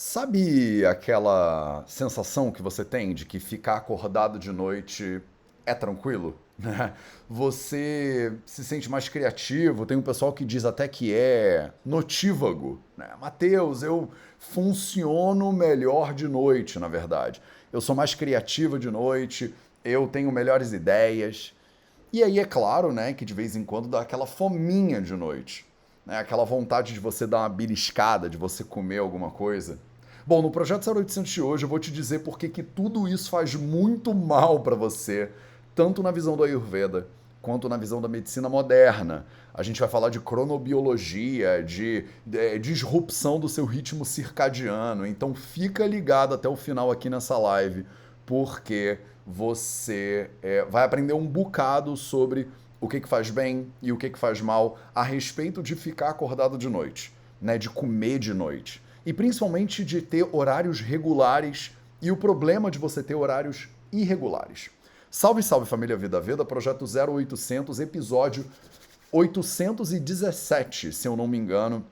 Sabe aquela sensação que você tem de que ficar acordado de noite é tranquilo? né? Você se sente mais criativo, tem um pessoal que diz até que é notívago. Né? Mateus, eu funciono melhor de noite, na verdade. Eu sou mais criativo de noite, eu tenho melhores ideias. E aí é claro, né, que de vez em quando dá aquela fominha de noite. Né? Aquela vontade de você dar uma beliscada, de você comer alguma coisa. Bom, no projeto 0800 de hoje eu vou te dizer porque que tudo isso faz muito mal para você, tanto na visão do Ayurveda quanto na visão da medicina moderna. A gente vai falar de cronobiologia, de, de disrupção do seu ritmo circadiano. Então fica ligado até o final aqui nessa live, porque você é, vai aprender um bocado sobre o que, que faz bem e o que, que faz mal a respeito de ficar acordado de noite, né? De comer de noite e principalmente de ter horários regulares e o problema de você ter horários irregulares. Salve, salve família Vida Veda, projeto 0800, episódio 817, se eu não me engano.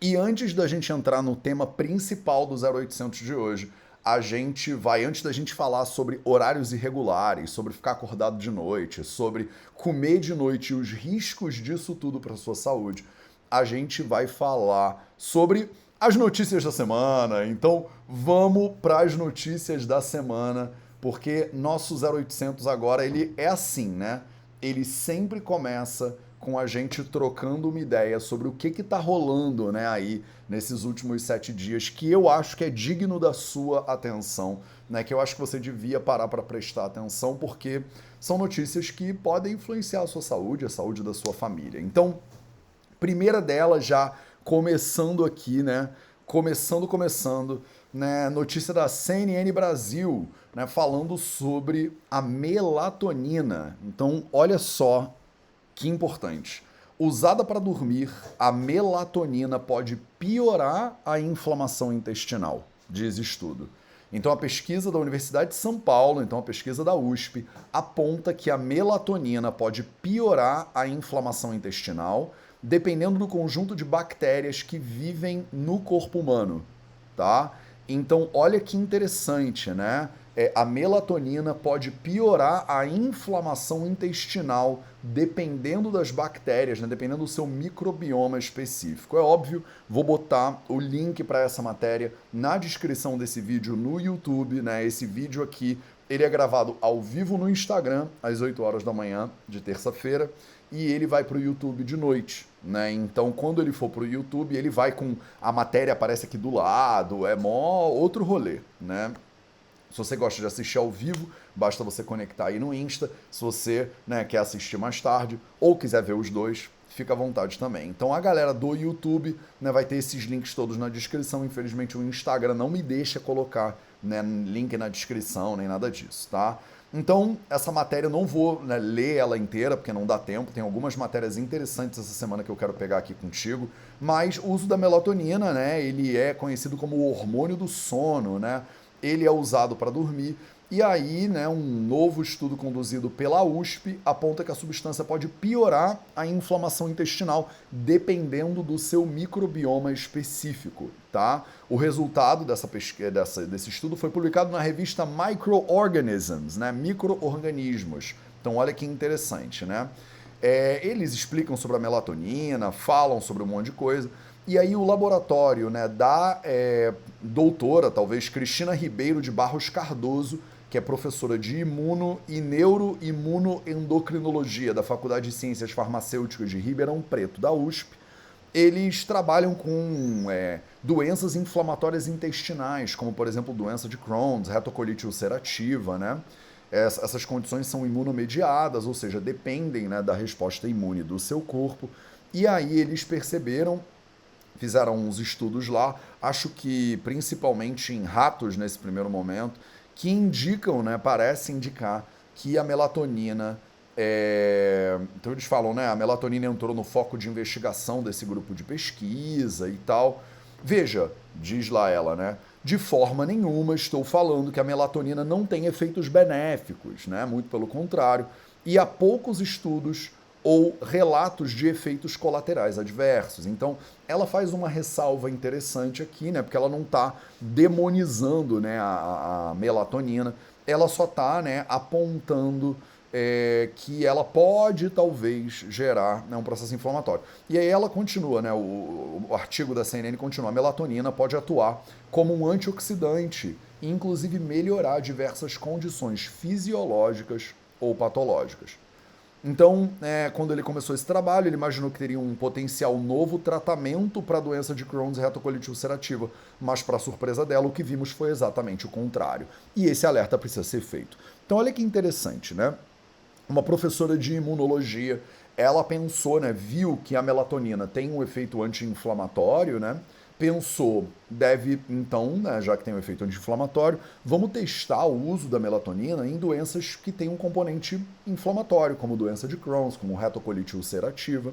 E antes da gente entrar no tema principal do 0800 de hoje, a gente vai, antes da gente falar sobre horários irregulares, sobre ficar acordado de noite, sobre comer de noite e os riscos disso tudo para sua saúde, a gente vai falar sobre as notícias da semana. Então, vamos para as notícias da semana, porque nosso 0800 agora ele é assim, né? Ele sempre começa com a gente trocando uma ideia sobre o que está rolando, né, aí nesses últimos sete dias, que eu acho que é digno da sua atenção, né? Que eu acho que você devia parar para prestar atenção, porque são notícias que podem influenciar a sua saúde, a saúde da sua família. Então, primeira delas já começando aqui, né? Começando, começando, né? Notícia da CNN Brasil, né? Falando sobre a melatonina. Então, olha só que importante. Usada para dormir, a melatonina pode piorar a inflamação intestinal, diz estudo. Então, a pesquisa da Universidade de São Paulo, então a pesquisa da USP, aponta que a melatonina pode piorar a inflamação intestinal dependendo do conjunto de bactérias que vivem no corpo humano, tá? Então, olha que interessante, né? É, a melatonina pode piorar a inflamação intestinal dependendo das bactérias, né? dependendo do seu microbioma específico. É óbvio, vou botar o link para essa matéria na descrição desse vídeo no YouTube, né? Esse vídeo aqui, ele é gravado ao vivo no Instagram às 8 horas da manhã de terça-feira e ele vai para o YouTube de noite. Né? Então, quando ele for para o YouTube, ele vai com a matéria aparece aqui do lado, é mó outro rolê, né? Se você gosta de assistir ao vivo, basta você conectar aí no Insta. Se você né, quer assistir mais tarde ou quiser ver os dois, fica à vontade também. Então a galera do YouTube né, vai ter esses links todos na descrição. Infelizmente o Instagram não me deixa colocar né, link na descrição nem nada disso, tá? Então, essa matéria eu não vou né, ler ela inteira, porque não dá tempo. Tem algumas matérias interessantes essa semana que eu quero pegar aqui contigo. Mas o uso da melatonina, né? Ele é conhecido como o hormônio do sono, né? Ele é usado para dormir e aí, né, um novo estudo conduzido pela USP aponta que a substância pode piorar a inflamação intestinal dependendo do seu microbioma específico, tá? O resultado dessa pesquisa, dessa, desse estudo foi publicado na revista Microorganisms, né, microorganismos. Então, olha que interessante, né? É, eles explicam sobre a melatonina, falam sobre um monte de coisa. E aí o laboratório né, da é, doutora, talvez, Cristina Ribeiro de Barros Cardoso, que é professora de imuno e neuroimunoendocrinologia da Faculdade de Ciências Farmacêuticas de Ribeirão Preto, da USP. Eles trabalham com é, doenças inflamatórias intestinais, como por exemplo doença de Crohn's, retocolite ulcerativa, né? Essas condições são imunomediadas, ou seja, dependem né, da resposta imune do seu corpo. E aí eles perceberam, fizeram uns estudos lá, acho que principalmente em ratos nesse primeiro momento, que indicam, né, parece indicar que a melatonina é... Então eles falam, né? A melatonina entrou no foco de investigação desse grupo de pesquisa e tal. Veja, diz lá ela, né? De forma nenhuma estou falando que a melatonina não tem efeitos benéficos, né? Muito pelo contrário. E há poucos estudos ou relatos de efeitos colaterais adversos. Então, ela faz uma ressalva interessante aqui, né? Porque ela não está demonizando né, a, a, melatonina, ela só está né, apontando é, que ela pode talvez gerar né, um processo inflamatório. E aí ela continua, né? O, o artigo da CNN continua: a melatonina pode atuar como um antioxidante e inclusive melhorar diversas condições fisiológicas ou patológicas. Então, é, quando ele começou esse trabalho, ele imaginou que teria um potencial novo tratamento para a doença de Crohn's retocolite ulcerativa, mas, para surpresa dela, o que vimos foi exatamente o contrário. E esse alerta precisa ser feito. Então, olha que interessante, né? Uma professora de imunologia, ela pensou, né, viu que a melatonina tem um efeito anti-inflamatório, né? Pensou, deve então, né, já que tem um efeito anti-inflamatório, vamos testar o uso da melatonina em doenças que têm um componente inflamatório, como doença de Crohn's, como retocolite ulcerativa.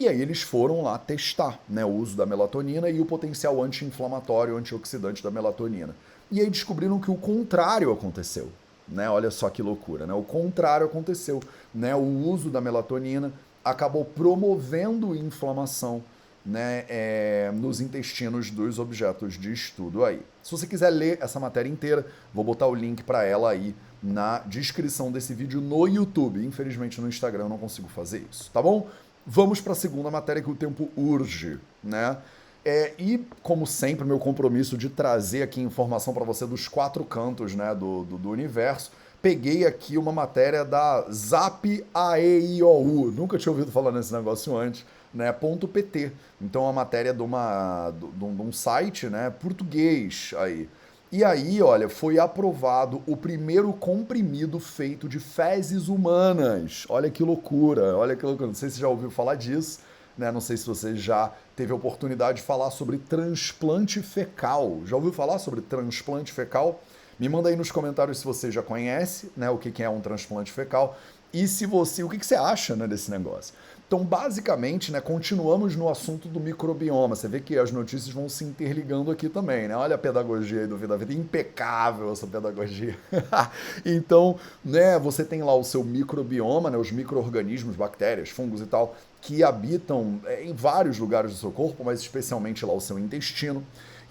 E aí eles foram lá testar né, o uso da melatonina e o potencial anti-inflamatório, antioxidante da melatonina. E aí descobriram que o contrário aconteceu. Né? Olha só que loucura, né? O contrário aconteceu. Né? O uso da melatonina acabou promovendo inflamação né, é, nos intestinos dos objetos de estudo aí. Se você quiser ler essa matéria inteira, vou botar o link para ela aí na descrição desse vídeo no YouTube. Infelizmente no Instagram eu não consigo fazer isso, tá bom? Vamos para a segunda matéria que o tempo urge, né? É, e, como sempre, meu compromisso de trazer aqui informação para você dos quatro cantos né, do, do, do universo peguei aqui uma matéria da Zap AEIOU. Nunca tinha ouvido falar nesse negócio antes né, .pt. Então a matéria de, uma, de, de um site né, português aí. E aí, olha, foi aprovado o primeiro comprimido feito de fezes humanas. Olha que loucura, olha que loucura. Não sei se você já ouviu falar disso, né? Não sei se você já teve a oportunidade de falar sobre transplante fecal. Já ouviu falar sobre transplante fecal? Me manda aí nos comentários se você já conhece, né, o que é um transplante fecal e se você, o que você acha, né, desse negócio. Então, basicamente, né, continuamos no assunto do microbioma. Você vê que as notícias vão se interligando aqui também, né? Olha a pedagogia aí do Vida Vida, impecável essa pedagogia. então, né, você tem lá o seu microbioma, né, os micro-organismos, bactérias, fungos e tal, que habitam é, em vários lugares do seu corpo, mas especialmente lá o seu intestino.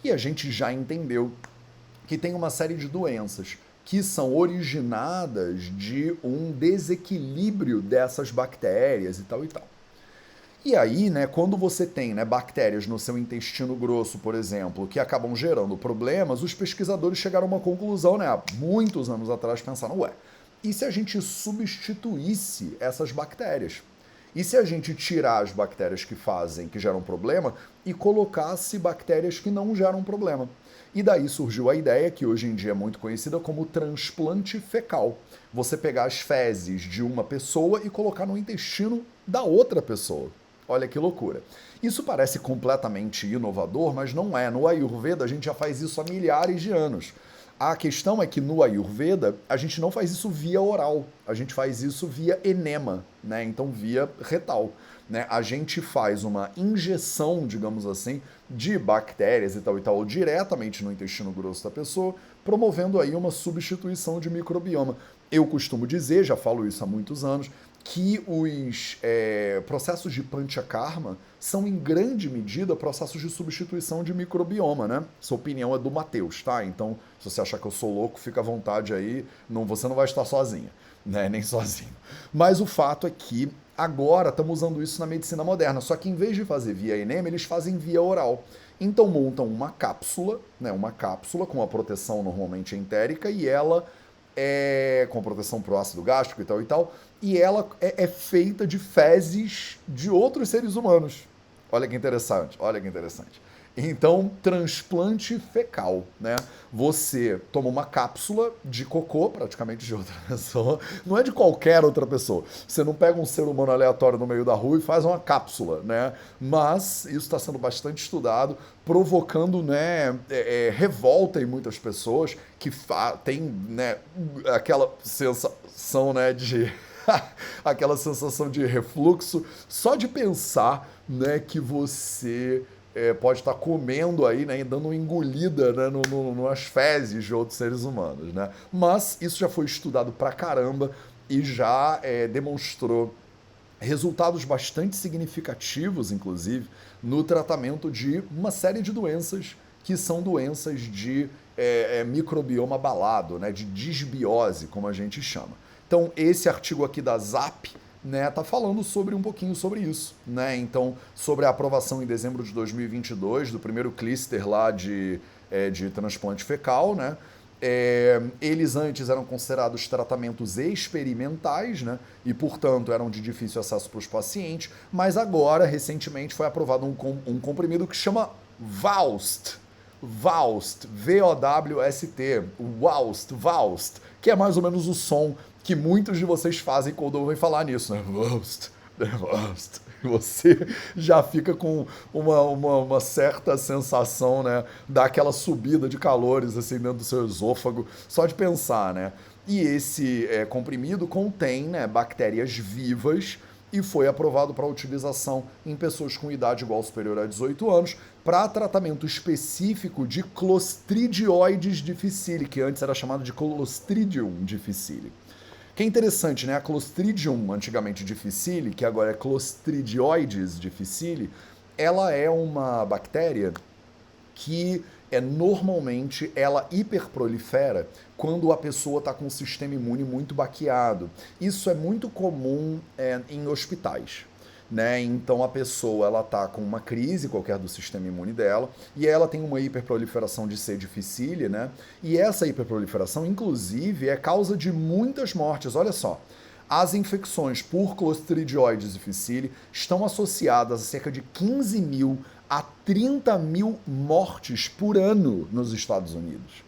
E a gente já entendeu que tem uma série de doenças que são originadas de um desequilíbrio dessas bactérias e tal e tal. E aí, né, quando você tem né, bactérias no seu intestino grosso, por exemplo, que acabam gerando problemas, os pesquisadores chegaram a uma conclusão, né, há muitos anos atrás, pensaram, ué, e se a gente substituísse essas bactérias? E se a gente tirar as bactérias que fazem, que geram problema, e colocasse bactérias que não geram problema? E daí surgiu a ideia, que hoje em dia é muito conhecida como transplante fecal. Você pegar as fezes de uma pessoa e colocar no intestino da outra pessoa. Olha que loucura. Isso parece completamente inovador, mas não é. No Ayurveda a gente já faz isso há milhares de anos. A questão é que no Ayurveda a gente não faz isso via oral, a gente faz isso via enema, né? Então via retal né, a gente faz uma injeção, digamos assim, de bactérias e tal e tal diretamente no intestino grosso da pessoa, promovendo aí uma substituição de microbioma. Eu costumo dizer, já falo isso há muitos anos, que os é, processos de panchakarma são em grande medida processos de substituição de microbioma, né? Essa opinião é do Matheus, tá? Então, se você achar que eu sou louco, fica à vontade aí, não, você não vai estar sozinha, né? Nem sozinho. Mas o fato é que Agora estamos usando isso na medicina moderna, só que em vez de fazer via enema, eles fazem via oral. Então montam uma cápsula, né, uma cápsula com a proteção normalmente entérica e ela é com proteção para o ácido gástrico e tal e tal, e ela é, é feita de fezes de outros seres humanos. Olha que interessante, olha que interessante. Então, transplante fecal, né? Você toma uma cápsula de cocô, praticamente de outra pessoa, não é de qualquer outra pessoa. Você não pega um ser humano aleatório no meio da rua e faz uma cápsula, né? Mas isso está sendo bastante estudado, provocando, né, é, é, revolta em muitas pessoas que têm, né, aquela sensação, né, de aquela sensação de refluxo só de pensar, né, que você é, pode estar comendo aí, né, dando uma engolida né, no, no, nas fezes de outros seres humanos, né? Mas isso já foi estudado pra caramba e já é, demonstrou resultados bastante significativos, inclusive, no tratamento de uma série de doenças que são doenças de é, é, microbioma abalado, né, de disbiose, como a gente chama. Então, esse artigo aqui da ZAP né, tá falando sobre um pouquinho sobre isso, né? Então, sobre a aprovação em dezembro de 2022 do primeiro clister lá de, é, de transplante fecal, né? É, eles antes eram considerados tratamentos experimentais, né? E, portanto, eram de difícil acesso para os pacientes, mas agora, recentemente, foi aprovado um, um comprimido que chama VAUST, VAUST, V-O-W-S-T, VAUST, VAUST, que é mais ou menos o som que muitos de vocês fazem quando ouvem falar nisso, né? Você já fica com uma, uma, uma, certa sensação, né? Daquela subida de calores assim dentro do seu esôfago, só de pensar, né? E esse é, comprimido contém né, bactérias vivas e foi aprovado para utilização em pessoas com idade igual ou superior a 18 anos para tratamento específico de Clostridioides difficile, que antes era chamado de Clostridium difficile. Que é interessante, né? A Clostridium, antigamente difficile, que agora é Clostridioides difficile, ela é uma bactéria que é normalmente ela hiperprolifera quando a pessoa está com o sistema imune muito baqueado. Isso é muito comum é, em hospitais. Né? Então a pessoa ela tá com uma crise qualquer do sistema imune dela e ela tem uma hiperproliferação de C. difficile, né? E essa hiperproliferação, inclusive, é causa de muitas mortes. Olha só, as infecções por Clostridioides difficile estão associadas a cerca de 15 mil a 30 mil mortes por ano nos Estados Unidos.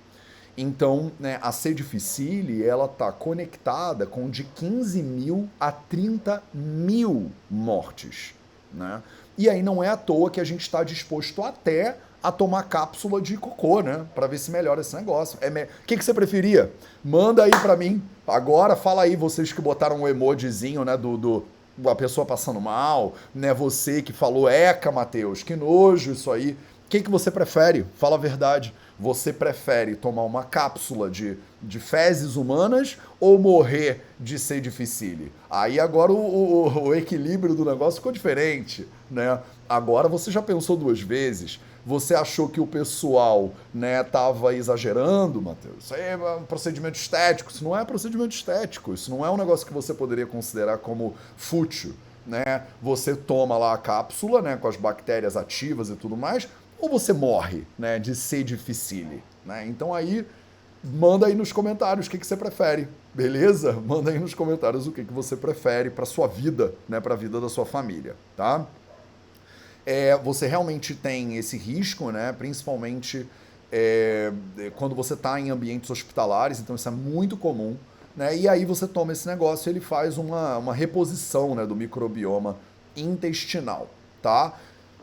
Então, né, a C. difficile, ela está conectada com de 15 mil a 30 mil mortes. Né? E aí não é à toa que a gente está disposto até a tomar cápsula de cocô, né? Para ver se melhora esse negócio. É me... O que, que você preferia? Manda aí para mim. Agora, fala aí, vocês que botaram um emojizinho, né, do, do, a pessoa passando mal, né? Você que falou, eca, Matheus, que nojo isso aí. O que, que você prefere? Fala a verdade. Você prefere tomar uma cápsula de, de fezes humanas ou morrer de ser difficile? Aí agora o, o, o equilíbrio do negócio ficou diferente, né? Agora você já pensou duas vezes. Você achou que o pessoal né, exagerando, Matheus? Isso aí é um procedimento estético. Isso não é procedimento estético. Isso não é um negócio que você poderia considerar como fútil. Né? Você toma lá a cápsula né, com as bactérias ativas e tudo mais, ou você morre né, de ser difficile. Né? Então aí, manda aí nos comentários o que, que você prefere, beleza? Manda aí nos comentários o que, que você prefere para sua vida, né, para a vida da sua família, tá? é, você realmente tem esse risco, né? principalmente é, quando você está em ambientes hospitalares, então isso é muito comum. Né? E aí você toma esse negócio e ele faz uma, uma reposição né, do microbioma intestinal. Tá?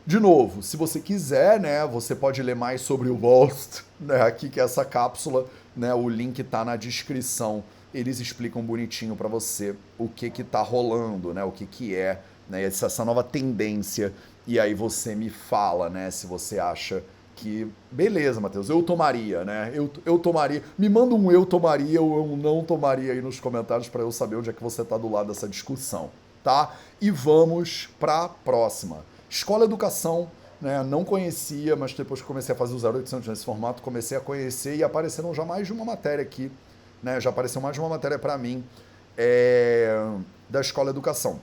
De novo, se você quiser, né, você pode ler mais sobre o Lost, né, aqui que é essa cápsula, né, o link está na descrição. Eles explicam bonitinho para você o que que tá rolando, né, o que que é, né, essa, nova tendência e aí você me fala, né, se você acha que beleza, Matheus, eu tomaria, né? Eu, eu tomaria. Me manda um eu tomaria ou um não tomaria aí nos comentários para eu saber onde é que você está do lado dessa discussão, tá? E vamos para a próxima. Escola Educação, né? Não conhecia, mas depois que comecei a fazer o 0800 nesse formato, comecei a conhecer e apareceram já mais de uma matéria aqui, né? Já apareceu mais de uma matéria para mim é, da Escola Educação.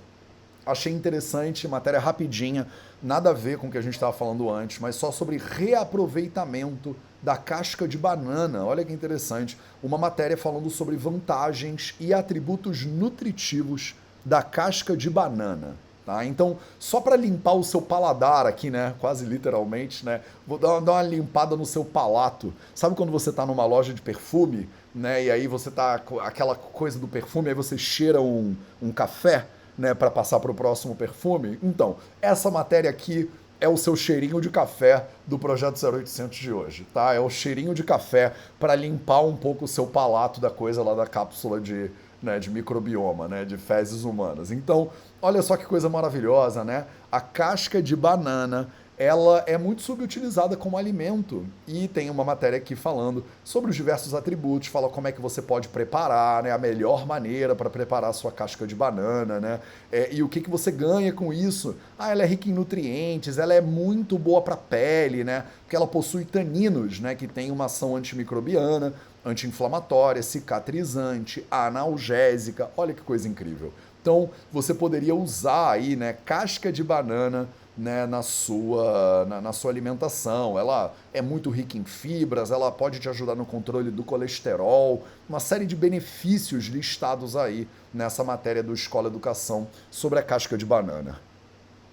Achei interessante, matéria rapidinha, nada a ver com o que a gente estava falando antes, mas só sobre reaproveitamento da casca de banana. Olha que interessante. Uma matéria falando sobre vantagens e atributos nutritivos da casca de banana. Tá? Então, só para limpar o seu paladar aqui, né? Quase literalmente, né? Vou dar uma, dar uma limpada no seu palato. Sabe quando você está numa loja de perfume, né? E aí você tá aquela coisa do perfume, aí você cheira um, um café né, para passar para o próximo perfume? Então, essa matéria aqui é o seu cheirinho de café do projeto 0800 de hoje, tá? É o cheirinho de café para limpar um pouco o seu palato da coisa lá da cápsula de, né, de microbioma, né, de fezes humanas. Então, olha só que coisa maravilhosa, né? A casca de banana ela é muito subutilizada como alimento. E tem uma matéria aqui falando sobre os diversos atributos, fala como é que você pode preparar, né, a melhor maneira para preparar a sua casca de banana, né, é, e o que, que você ganha com isso. Ah, ela é rica em nutrientes, ela é muito boa para a pele, né, porque ela possui taninos, né, que tem uma ação antimicrobiana, anti-inflamatória, cicatrizante, analgésica. Olha que coisa incrível. Então, você poderia usar aí, né, casca de banana né, na, sua, na, na, sua alimentação. Ela é muito rica em fibras, ela pode te ajudar no controle do colesterol, uma série de benefícios listados aí nessa matéria do Escola Educação sobre a casca de banana.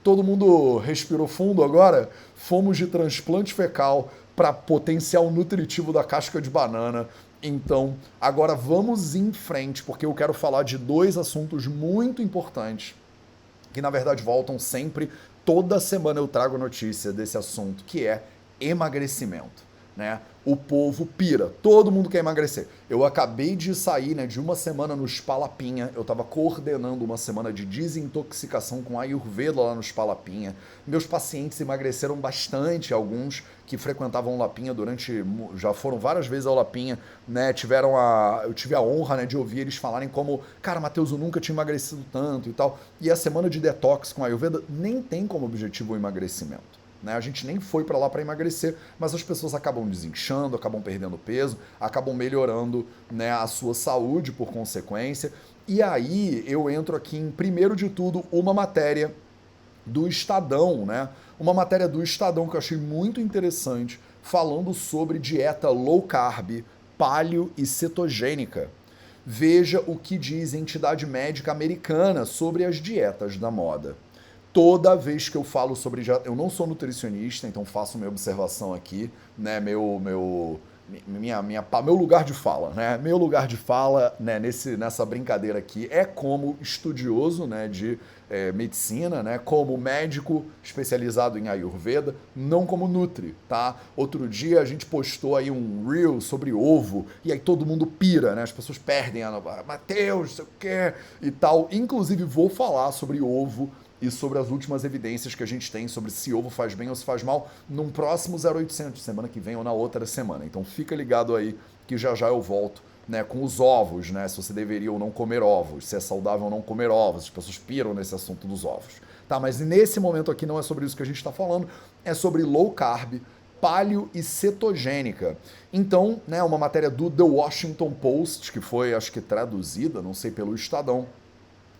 Todo mundo respirou fundo agora? Fomos de transplante fecal para potencial nutritivo da casca de banana. Então, agora vamos em frente, porque eu quero falar de dois assuntos muito importantes que na verdade voltam sempre toda semana eu trago notícia desse assunto, que é emagrecimento. Né? O povo pira, todo mundo quer emagrecer. Eu acabei de sair né, de uma semana no Spalapinha, eu estava coordenando uma semana de desintoxicação com Ayurveda lá no Spalapinha. Meus pacientes emagreceram bastante, alguns que frequentavam Lapinha durante, já foram várias vezes ao Lapinha, né, tiveram a, eu tive a honra né, de ouvir eles falarem como, cara, Matheus, eu nunca tinha emagrecido tanto e tal. E a semana de detox com Ayurveda nem tem como objetivo o emagrecimento. Né? A gente nem foi para lá para emagrecer, mas as pessoas acabam desinchando, acabam perdendo peso, acabam melhorando né, a sua saúde por consequência. E aí eu entro aqui em, primeiro de tudo, uma matéria do Estadão, né? Uma matéria do Estadão que eu achei muito interessante, falando sobre dieta low carb, paleo e cetogênica. Veja o que diz a entidade médica americana sobre as dietas da moda toda vez que eu falo sobre eu não sou nutricionista, então faço minha observação aqui, né, meu meu minha, minha meu lugar de fala, né? Meu lugar de fala, né, nesse nessa brincadeira aqui é como estudioso, né, de é, medicina, né, como médico especializado em Ayurveda, não como nutri, tá? Outro dia a gente postou aí um reel sobre ovo e aí todo mundo pira, né? As pessoas perdem a Mateus, sei o quê e tal. Inclusive vou falar sobre ovo e sobre as últimas evidências que a gente tem sobre se ovo faz bem ou se faz mal num próximo 0800, semana que vem ou na outra semana. Então fica ligado aí que já já eu volto né, com os ovos, né, se você deveria ou não comer ovos, se é saudável ou não comer ovos. As pessoas piram nesse assunto dos ovos. Tá, mas nesse momento aqui não é sobre isso que a gente está falando, é sobre low carb, paleo e cetogênica. Então, né, uma matéria do The Washington Post, que foi, acho que traduzida, não sei, pelo Estadão,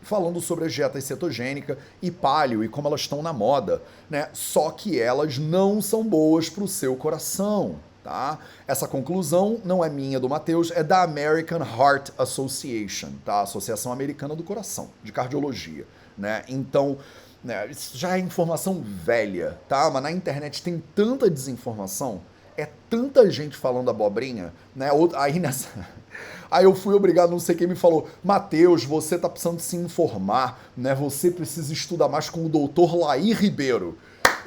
falando sobre a dieta cetogênica e paleo e como elas estão na moda, né? Só que elas não são boas para o seu coração, tá? Essa conclusão não é minha do Matheus, é da American Heart Association, tá? Associação Americana do Coração, de Cardiologia, né? Então, né, isso já é informação velha, tá? Mas na internet tem tanta desinformação, é tanta gente falando abobrinha, né? Aí nessa Aí eu fui obrigado, não sei quem me falou, Mateus, você tá precisando se informar, né? Você precisa estudar mais com o doutor Laí Ribeiro.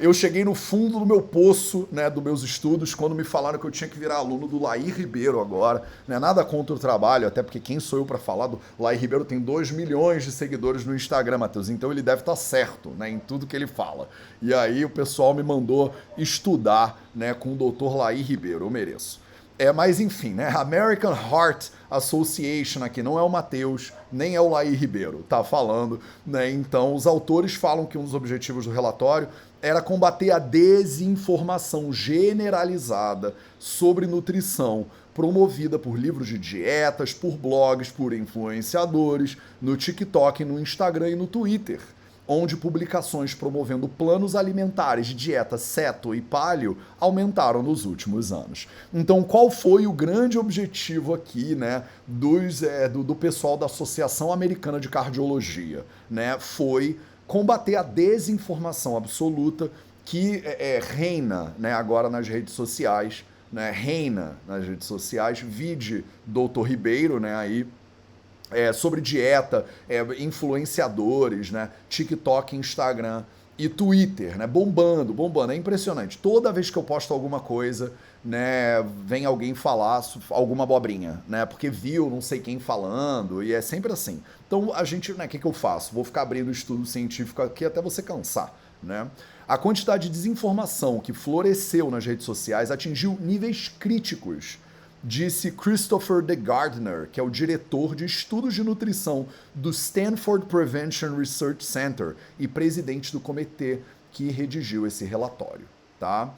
Eu cheguei no fundo do meu poço, né, dos meus estudos, quando me falaram que eu tinha que virar aluno do Laí Ribeiro agora. Né? Nada contra o trabalho, até porque quem sou eu para falar do Laí Ribeiro tem 2 milhões de seguidores no Instagram, Matheus. Então ele deve estar tá certo né, em tudo que ele fala. E aí o pessoal me mandou estudar né, com o doutor Laí Ribeiro. Eu mereço. É, mas enfim, né? American Heart Association aqui não é o Matheus, nem é o Laí Ribeiro, tá falando, né? Então, os autores falam que um dos objetivos do relatório era combater a desinformação generalizada sobre nutrição, promovida por livros de dietas, por blogs, por influenciadores, no TikTok, no Instagram e no Twitter onde publicações promovendo planos alimentares de dieta ceto e paleo aumentaram nos últimos anos. Então, qual foi o grande objetivo aqui, né, dos, é, do, do pessoal da Associação Americana de Cardiologia? Né, foi combater a desinformação absoluta que é, é, reina né, agora nas redes sociais, né, reina nas redes sociais, vide Doutor Ribeiro, né, aí é, sobre dieta, é, influenciadores, né? TikTok, Instagram e Twitter, né? Bombando, bombando. É impressionante. Toda vez que eu posto alguma coisa, né, vem alguém falar alguma abobrinha, né? Porque viu não sei quem falando, e é sempre assim. Então a gente, né, o que, que eu faço? Vou ficar abrindo estudo científico aqui até você cansar. né? A quantidade de desinformação que floresceu nas redes sociais atingiu níveis críticos, disse Christopher De Gardner, que é o diretor de estudos de nutrição do Stanford Prevention Research Center e presidente do comitê que redigiu esse relatório, tá?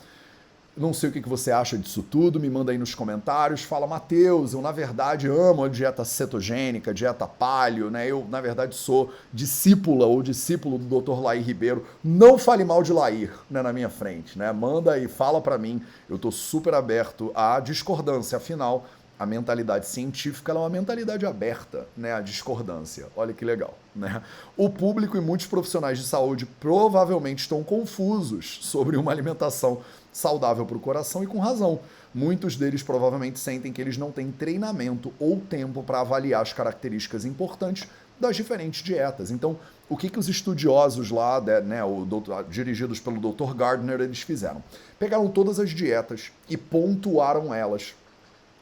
Não sei o que você acha disso tudo, me manda aí nos comentários. Fala, Matheus, eu na verdade amo a dieta cetogênica, dieta paleo, né? Eu na verdade sou discípula ou discípulo do Dr. Lair Ribeiro. Não fale mal de Lair né, na minha frente, né? Manda aí, fala para mim. Eu tô super aberto à discordância. Afinal, a mentalidade científica é uma mentalidade aberta, né, à discordância. Olha que legal, né? O público e muitos profissionais de saúde provavelmente estão confusos sobre uma alimentação saudável para o coração e com razão. Muitos deles provavelmente sentem que eles não têm treinamento ou tempo para avaliar as características importantes das diferentes dietas. Então, o que, que os estudiosos lá, né, o doutor, dirigidos pelo Dr. Gardner, eles fizeram? Pegaram todas as dietas e pontuaram elas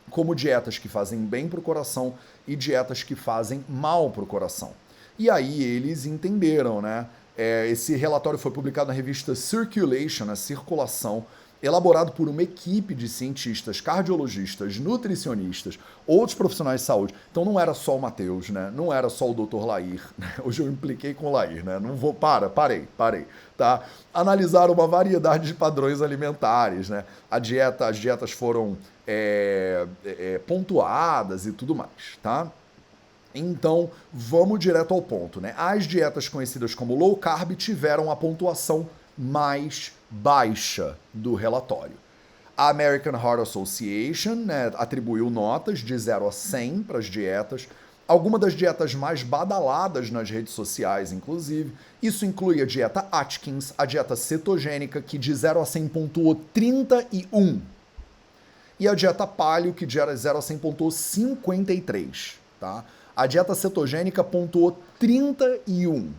como dietas que fazem bem para o coração e dietas que fazem mal para o coração. E aí eles entenderam, né? É, esse relatório foi publicado na revista Circulation, a Circulação, elaborado por uma equipe de cientistas, cardiologistas, nutricionistas, outros profissionais de saúde. Então não era só o Matheus, né? Não era só o Dr. Lair. Né? Hoje eu impliquei com o Lair, né? Não vou, para, parei, parei, tá? Analisaram uma variedade de padrões alimentares, né? A dieta, as dietas foram é, é, pontuadas e tudo mais, tá? Então, vamos direto ao ponto, né? As dietas conhecidas como low carb tiveram a pontuação mais baixa do relatório. A American Heart Association né, atribuiu notas de 0 a 100 para as dietas, algumas das dietas mais badaladas nas redes sociais, inclusive. Isso inclui a dieta Atkins, a dieta cetogênica, que de 0 a 100 pontuou 31. E a dieta Paleo, que de 0 a 100 pontuou 53. Tá? A dieta cetogênica pontuou 31.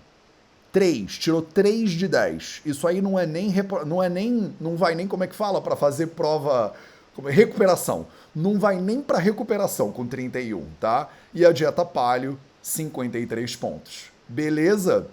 3, tirou 3 de 10. Isso aí não é nem não é nem não vai nem como é que fala para fazer prova como é, recuperação. Não vai nem para recuperação com 31, tá? E a dieta paleo 53 pontos. Beleza?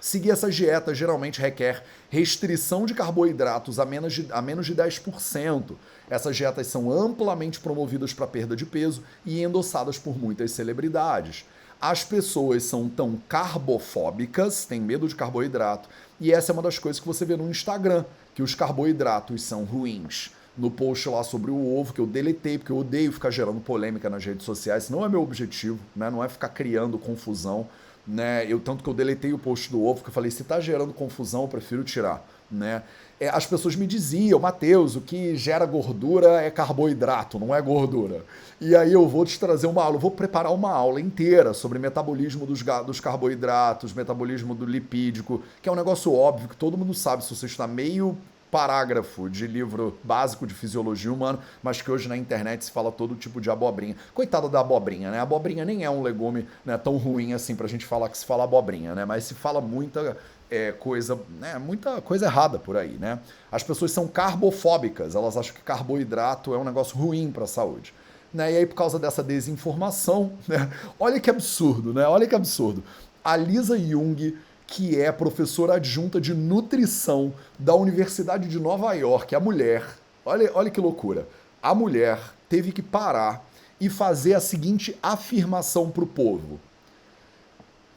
Seguir essa dieta geralmente requer restrição de carboidratos a menos de, a menos de 10%. Essas dietas são amplamente promovidas para perda de peso e endossadas por muitas celebridades. As pessoas são tão carbofóbicas, têm medo de carboidrato, e essa é uma das coisas que você vê no Instagram, que os carboidratos são ruins. No post lá sobre o ovo, que eu deletei, porque eu odeio ficar gerando polêmica nas redes sociais, não é meu objetivo, né? não é ficar criando confusão. Né? Eu tanto que eu deletei o post do ovo, que eu falei, se está gerando confusão, eu prefiro tirar. Né? É, as pessoas me diziam, Mateus, o que gera gordura é carboidrato, não é gordura. E aí eu vou te trazer uma aula, vou preparar uma aula inteira sobre metabolismo dos, dos carboidratos, metabolismo do lipídico, que é um negócio óbvio que todo mundo sabe se você está meio parágrafo de livro básico de fisiologia humana, mas que hoje na internet se fala todo tipo de abobrinha. Coitada da abobrinha, né? A abobrinha nem é um legume né, tão ruim assim pra gente falar que se fala abobrinha, né? Mas se fala muita é, coisa, né, muita coisa errada por aí, né? As pessoas são carbofóbicas, elas acham que carboidrato é um negócio ruim para a saúde. Né? E aí, por causa dessa desinformação, né? olha que absurdo, né? Olha que absurdo. A Lisa Jung que é professora adjunta de nutrição da Universidade de Nova York. A mulher, olha, olha que loucura, a mulher teve que parar e fazer a seguinte afirmação para o povo: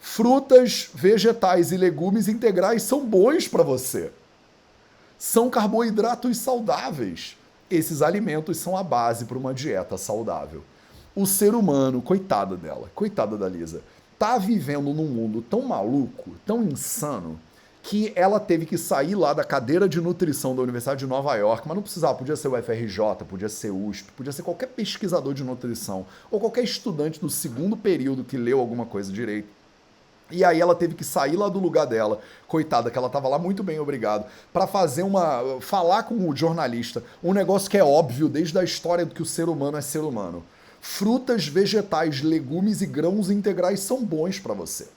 frutas, vegetais e legumes integrais são bons para você. São carboidratos saudáveis. Esses alimentos são a base para uma dieta saudável. O ser humano, coitada dela, coitada da Lisa, tá vivendo num mundo tão maluco, tão insano, que ela teve que sair lá da cadeira de nutrição da Universidade de Nova York, mas não precisava, podia ser o FRJ, podia ser USP, podia ser qualquer pesquisador de nutrição, ou qualquer estudante do segundo período que leu alguma coisa direito. E aí ela teve que sair lá do lugar dela, coitada, que ela estava lá muito bem, obrigado, para fazer uma falar com o jornalista, um negócio que é óbvio desde a história do que o ser humano é ser humano. Frutas, vegetais, legumes e grãos integrais são bons para você.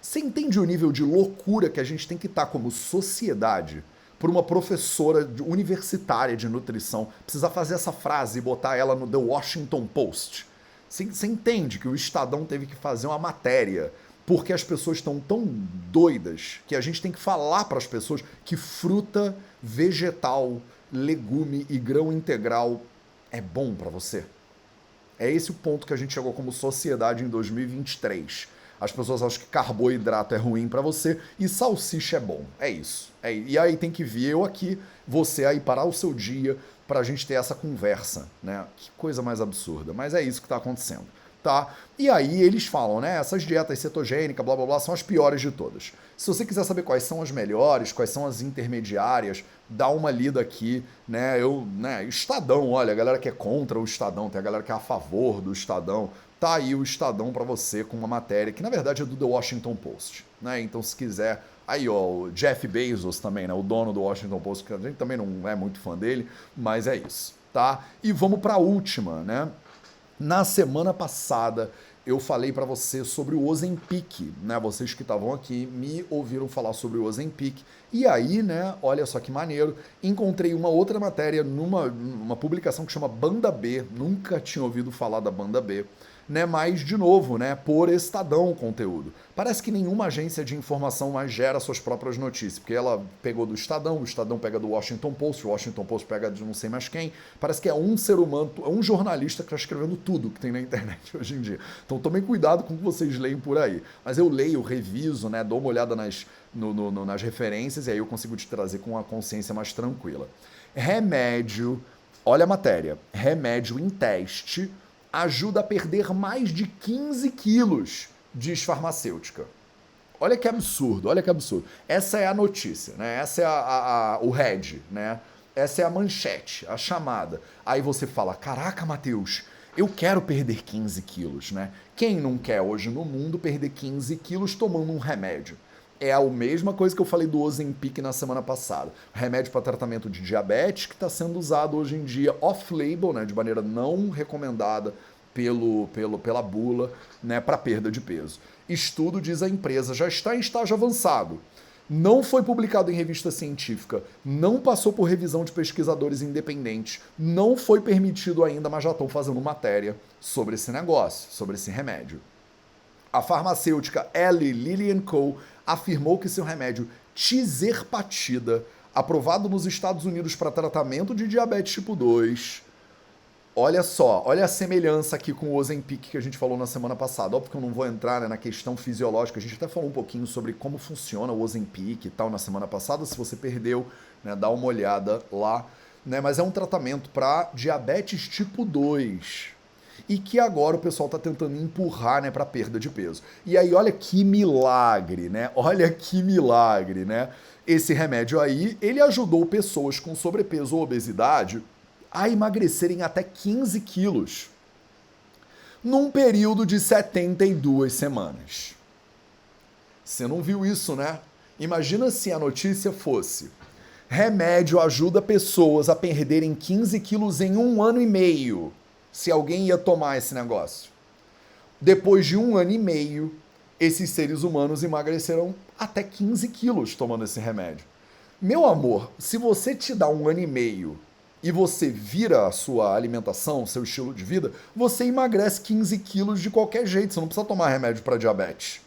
Você entende o nível de loucura que a gente tem que estar tá como sociedade por uma professora universitária de nutrição precisar fazer essa frase e botar ela no The Washington Post? Você entende que o Estadão teve que fazer uma matéria porque as pessoas estão tão doidas que a gente tem que falar para as pessoas que fruta, vegetal, legume e grão integral é bom para você. É esse o ponto que a gente chegou como sociedade em 2023. As pessoas acham que carboidrato é ruim para você e salsicha é bom. É isso. É, e aí tem que vir eu aqui, você aí parar o seu dia para a gente ter essa conversa, né? Que coisa mais absurda. Mas é isso que está acontecendo tá? E aí eles falam, né? Essas dietas cetogênicas, blá blá blá, são as piores de todas. Se você quiser saber quais são as melhores, quais são as intermediárias, dá uma lida aqui, né? Eu, né? Estadão, olha, a galera que é contra o Estadão, tem a galera que é a favor do Estadão. Tá aí o Estadão para você com uma matéria que na verdade é do The Washington Post, né? Então se quiser Aí, ó, o Jeff Bezos também, né? O dono do Washington Post, que a gente também não é muito fã dele, mas é isso, tá? E vamos para a última, né? Na semana passada eu falei para você sobre o Ozempic, né? Vocês que estavam aqui me ouviram falar sobre o Ozempic. E aí, né, olha só que maneiro, encontrei uma outra matéria numa uma publicação que chama Banda B. Nunca tinha ouvido falar da Banda B né, mas de novo, né, por Estadão conteúdo. Parece que nenhuma agência de informação mais gera suas próprias notícias, porque ela pegou do Estadão, o Estadão pega do Washington Post, o Washington Post pega de não sei mais quem. Parece que é um ser humano, é um jornalista que está escrevendo tudo que tem na internet hoje em dia. Então tomem cuidado com o que vocês leem por aí. Mas eu leio, reviso, né, dou uma olhada nas, no, no, nas referências e aí eu consigo te trazer com uma consciência mais tranquila. Remédio, olha a matéria, remédio em teste ajuda a perder mais de 15 quilos, diz farmacêutica. Olha que absurdo, olha que absurdo. Essa é a notícia, né? Essa é a, a, a, o head, né? Essa é a manchete, a chamada. Aí você fala: Caraca, Matheus, eu quero perder 15 quilos, né? Quem não quer hoje no mundo perder 15 quilos tomando um remédio? É a mesma coisa que eu falei do Ozempic na semana passada. Remédio para tratamento de diabetes que está sendo usado hoje em dia off-label, né, de maneira não recomendada pelo, pelo, pela bula, né, para perda de peso. Estudo diz a empresa já está em estágio avançado. Não foi publicado em revista científica, não passou por revisão de pesquisadores independentes, não foi permitido ainda, mas já estão fazendo matéria sobre esse negócio, sobre esse remédio. A farmacêutica Eli Lilly Co afirmou que seu remédio Tizerpatida, aprovado nos Estados Unidos para tratamento de diabetes tipo 2, Olha só, olha a semelhança aqui com o Ozempic que a gente falou na semana passada. Óbvio que eu não vou entrar né, na questão fisiológica, a gente até falou um pouquinho sobre como funciona o Ozempic e tal na semana passada. Se você perdeu, né, dá uma olhada lá. Né, mas é um tratamento para diabetes tipo 2 e que agora o pessoal está tentando empurrar, né, para perda de peso. E aí olha que milagre, né? Olha que milagre, né? Esse remédio aí, ele ajudou pessoas com sobrepeso ou obesidade a emagrecerem até 15 quilos num período de 72 semanas. Você não viu isso, né? Imagina se a notícia fosse: remédio ajuda pessoas a perderem 15 quilos em um ano e meio se alguém ia tomar esse negócio. Depois de um ano e meio, esses seres humanos emagreceram até 15 quilos tomando esse remédio. Meu amor, se você te dá um ano e meio e você vira a sua alimentação, seu estilo de vida, você emagrece 15 quilos de qualquer jeito. Você não precisa tomar remédio para diabetes.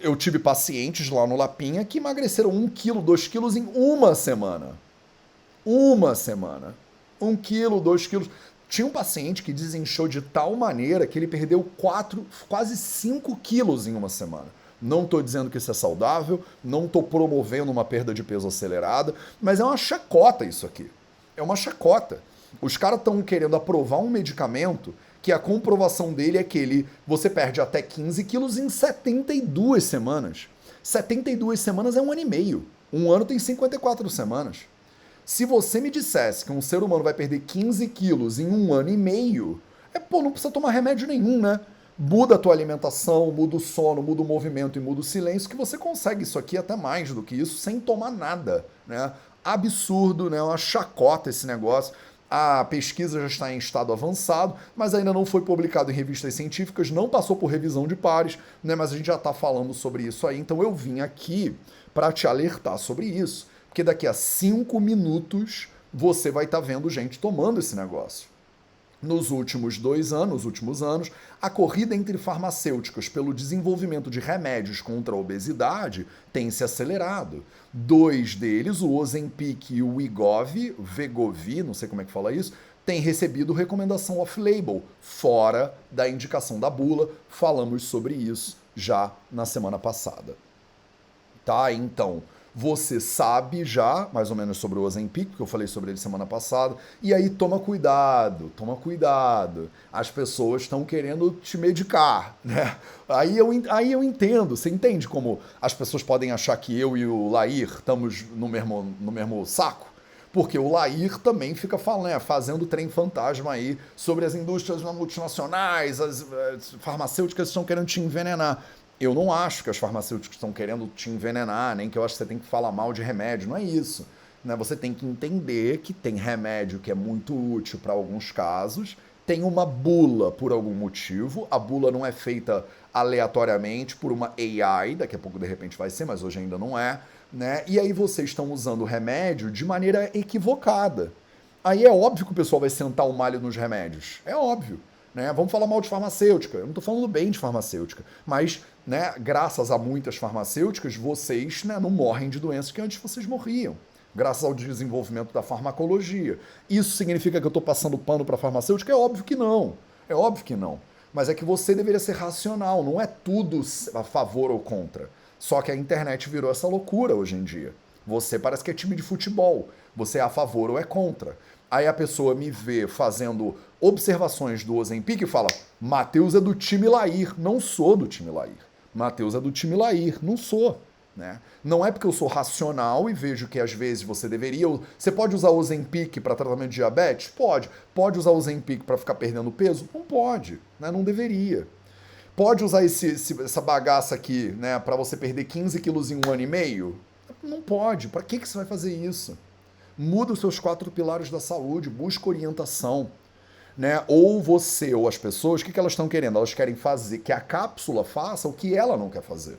Eu tive pacientes lá no Lapinha que emagreceram 1 quilo, 2 quilos em uma semana. Uma semana. 1 quilo, 2 quilos. Tinha um paciente que desinchou de tal maneira que ele perdeu 4, quase 5 quilos em uma semana. Não estou dizendo que isso é saudável, não estou promovendo uma perda de peso acelerada, mas é uma chacota isso aqui. É uma chacota. Os caras estão querendo aprovar um medicamento que a comprovação dele é que ele, você perde até 15 quilos em 72 semanas. 72 semanas é um ano e meio. Um ano tem 54 semanas. Se você me dissesse que um ser humano vai perder 15 quilos em um ano e meio, é pô, não precisa tomar remédio nenhum, né? Muda a tua alimentação, muda o sono, muda o movimento e muda o silêncio, que você consegue isso aqui até mais do que isso sem tomar nada, né? Absurdo, né? Uma chacota esse negócio. A pesquisa já está em estado avançado, mas ainda não foi publicado em revistas científicas, não passou por revisão de pares, né? Mas a gente já está falando sobre isso aí, então eu vim aqui para te alertar sobre isso porque daqui a cinco minutos você vai estar tá vendo gente tomando esse negócio. Nos últimos dois anos, últimos anos, a corrida entre farmacêuticas pelo desenvolvimento de remédios contra a obesidade tem se acelerado. Dois deles, o Ozempic e o Wegovy, Vegovi, não sei como é que fala isso, têm recebido recomendação off-label, fora da indicação da bula. Falamos sobre isso já na semana passada. Tá? Então, você sabe já mais ou menos sobre o Ozempic, porque eu falei sobre ele semana passada, e aí toma cuidado, toma cuidado. As pessoas estão querendo te medicar, né? Aí eu, aí eu entendo, você entende como as pessoas podem achar que eu e o Lair estamos no mesmo, no mesmo saco? Porque o Lair também fica falando, né, fazendo trem fantasma aí sobre as indústrias multinacionais, as, as farmacêuticas estão querendo te envenenar. Eu não acho que as farmacêuticas estão querendo te envenenar, nem que eu acho que você tem que falar mal de remédio. Não é isso. Né? Você tem que entender que tem remédio que é muito útil para alguns casos, tem uma bula por algum motivo. A bula não é feita aleatoriamente por uma AI, daqui a pouco de repente vai ser, mas hoje ainda não é. Né? E aí vocês estão usando o remédio de maneira equivocada. Aí é óbvio que o pessoal vai sentar o malho nos remédios. É óbvio. Né? Vamos falar mal de farmacêutica. Eu não estou falando bem de farmacêutica, mas né, graças a muitas farmacêuticas, vocês né, não morrem de doenças que antes vocês morriam. Graças ao desenvolvimento da farmacologia. Isso significa que eu estou passando pano para a farmacêutica? É óbvio que não. É óbvio que não. Mas é que você deveria ser racional, não é tudo a favor ou contra. Só que a internet virou essa loucura hoje em dia. Você parece que é time de futebol. Você é a favor ou é contra. Aí a pessoa me vê fazendo observações do Ozempic e fala: Matheus é do time Lair. Não sou do time Lair. Mateus é do time Lair, não sou. Né? Não é porque eu sou racional e vejo que às vezes você deveria. Você pode usar o Ozempic para tratamento de diabetes? Pode. Pode usar o Ozempic para ficar perdendo peso? Não pode. Né? Não deveria. Pode usar esse, esse, essa bagaça aqui né, para você perder 15 quilos em um ano e meio? Não pode. Para que, que você vai fazer isso? Muda os seus quatro pilares da saúde, busca orientação né? Ou você ou as pessoas, o que, que elas estão querendo? Elas querem fazer que a cápsula faça o que ela não quer fazer.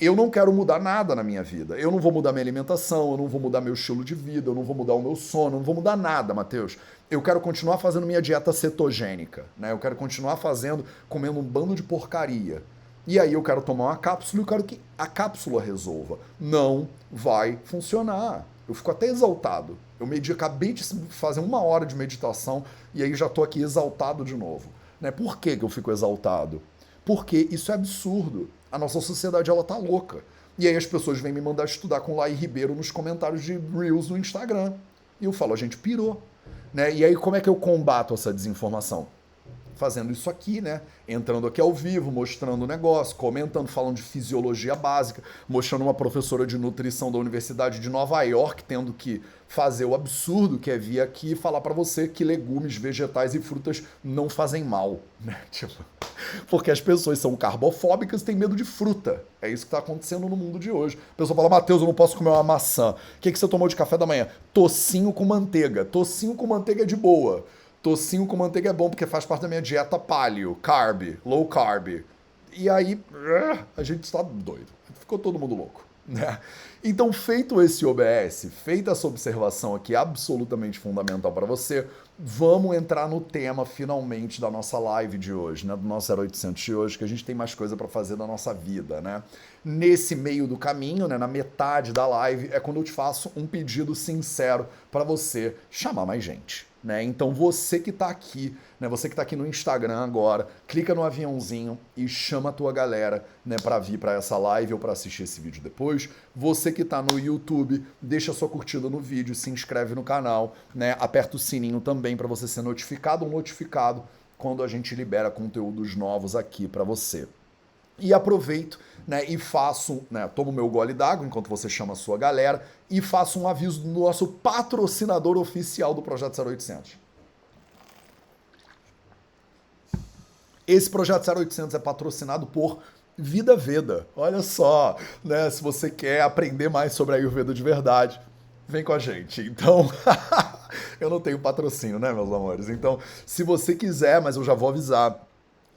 Eu não quero mudar nada na minha vida. Eu não vou mudar minha alimentação, eu não vou mudar meu estilo de vida, eu não vou mudar o meu sono, eu não vou mudar nada, Matheus. Eu quero continuar fazendo minha dieta cetogênica, né? Eu quero continuar fazendo, comendo um bando de porcaria. E aí eu quero tomar uma cápsula e eu quero que a cápsula resolva. Não vai funcionar. Eu fico até exaltado. Eu medi, acabei de fazer uma hora de meditação e aí já estou aqui exaltado de novo. Né? Por que, que eu fico exaltado? Porque isso é absurdo. A nossa sociedade ela tá louca. E aí as pessoas vêm me mandar estudar com Lai Ribeiro nos comentários de Reels no Instagram. E eu falo, a gente pirou. Né? E aí como é que eu combato essa desinformação? Fazendo isso aqui, né? Entrando aqui ao vivo, mostrando o negócio, comentando, falando de fisiologia básica, mostrando uma professora de nutrição da Universidade de Nova York tendo que fazer o absurdo que é vir aqui e falar para você que legumes, vegetais e frutas não fazem mal, né? Tipo, porque as pessoas são carbofóbicas e têm medo de fruta. É isso que está acontecendo no mundo de hoje. A pessoa fala, Matheus, eu não posso comer uma maçã. O que, que você tomou de café da manhã? Tocinho com manteiga. Tocinho com manteiga é de boa. Tocinho com manteiga é bom porque faz parte da minha dieta paleo, carb, low carb. E aí, a gente está doido. Ficou todo mundo louco. Né? Então, feito esse OBS, feita essa observação aqui absolutamente fundamental para você, vamos entrar no tema finalmente da nossa live de hoje, né? do nosso 0800 de hoje, que a gente tem mais coisa para fazer da nossa vida. Né? Nesse meio do caminho, né, na metade da live, é quando eu te faço um pedido sincero para você chamar mais gente. Né? Então você que está aqui, né? você que está aqui no Instagram agora, clica no aviãozinho e chama a tua galera né, para vir para essa live ou para assistir esse vídeo depois. Você que está no YouTube, deixa sua curtida no vídeo, se inscreve no canal, né? aperta o sininho também para você ser notificado ou notificado quando a gente libera conteúdos novos aqui para você. E aproveito né, e faço, né, tomo meu gole d'água enquanto você chama a sua galera e faço um aviso do nosso patrocinador oficial do Projeto 0800. Esse Projeto 0800 é patrocinado por Vida Veda. Olha só, né, se você quer aprender mais sobre a Ayurveda de verdade, vem com a gente. Então, eu não tenho patrocínio, né, meus amores? Então, se você quiser, mas eu já vou avisar,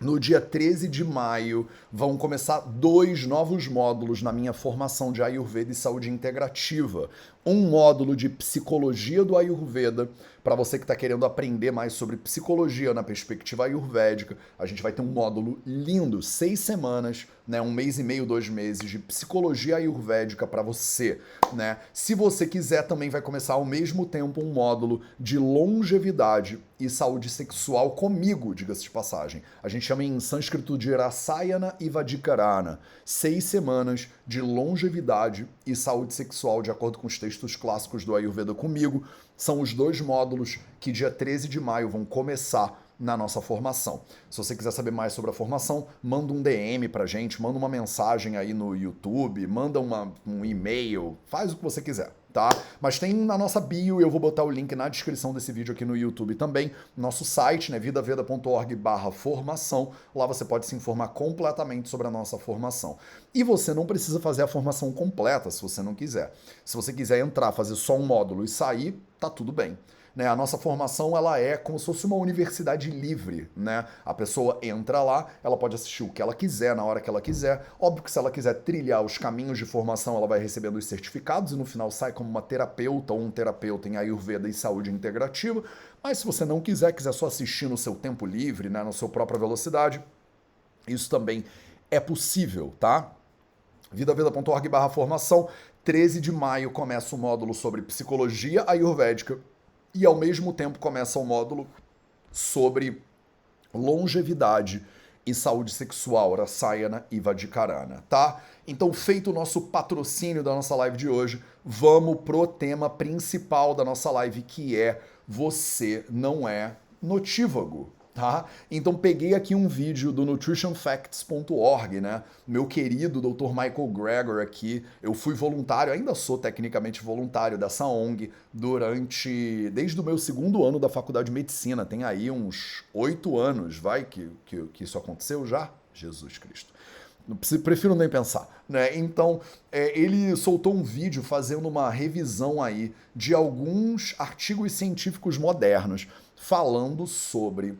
no dia 13 de maio, vão começar dois novos módulos na minha formação de Ayurveda e Saúde Integrativa. Um módulo de psicologia do Ayurveda, para você que está querendo aprender mais sobre psicologia na perspectiva ayurvédica. A gente vai ter um módulo lindo, seis semanas, né, um mês e meio, dois meses de psicologia ayurvédica para você. Né? Se você quiser, também vai começar ao mesmo tempo um módulo de longevidade e saúde sexual comigo, diga-se de passagem. A gente chama em sânscrito de Rasayana e Vadikarana. Seis semanas de longevidade e saúde sexual, de acordo com os textos clássicos do Ayurveda comigo. São os dois módulos que dia 13 de maio vão começar na nossa formação. Se você quiser saber mais sobre a formação, manda um DM pra gente, manda uma mensagem aí no YouTube, manda uma, um e-mail, faz o que você quiser tá? Mas tem na nossa bio, eu vou botar o link na descrição desse vídeo aqui no YouTube também, nosso site, né, vidaveda.org barra formação, lá você pode se informar completamente sobre a nossa formação. E você não precisa fazer a formação completa se você não quiser. Se você quiser entrar, fazer só um módulo e sair, tá tudo bem. Né? A nossa formação ela é como se fosse uma universidade livre. Né? A pessoa entra lá, ela pode assistir o que ela quiser, na hora que ela quiser. Óbvio que se ela quiser trilhar os caminhos de formação, ela vai recebendo os certificados e no final sai como uma terapeuta ou um terapeuta em Ayurveda e saúde integrativa. Mas se você não quiser, quiser só assistir no seu tempo livre, né, na sua própria velocidade, isso também é possível, tá? vidaveda.org barra formação. 13 de maio começa o módulo sobre psicologia ayurvédica e ao mesmo tempo começa o módulo sobre longevidade e saúde sexual, Rasayana e Vadikarana, tá? Então, feito o nosso patrocínio da nossa live de hoje, vamos pro tema principal da nossa live, que é você não é notívago tá? Então peguei aqui um vídeo do nutritionfacts.org, né? Meu querido Dr. Michael Gregor aqui, eu fui voluntário, ainda sou tecnicamente voluntário dessa ONG durante desde o meu segundo ano da faculdade de medicina, tem aí uns oito anos, vai que, que, que isso aconteceu já, Jesus Cristo. Prefiro nem pensar, né? Então, é, ele soltou um vídeo fazendo uma revisão aí de alguns artigos científicos modernos falando sobre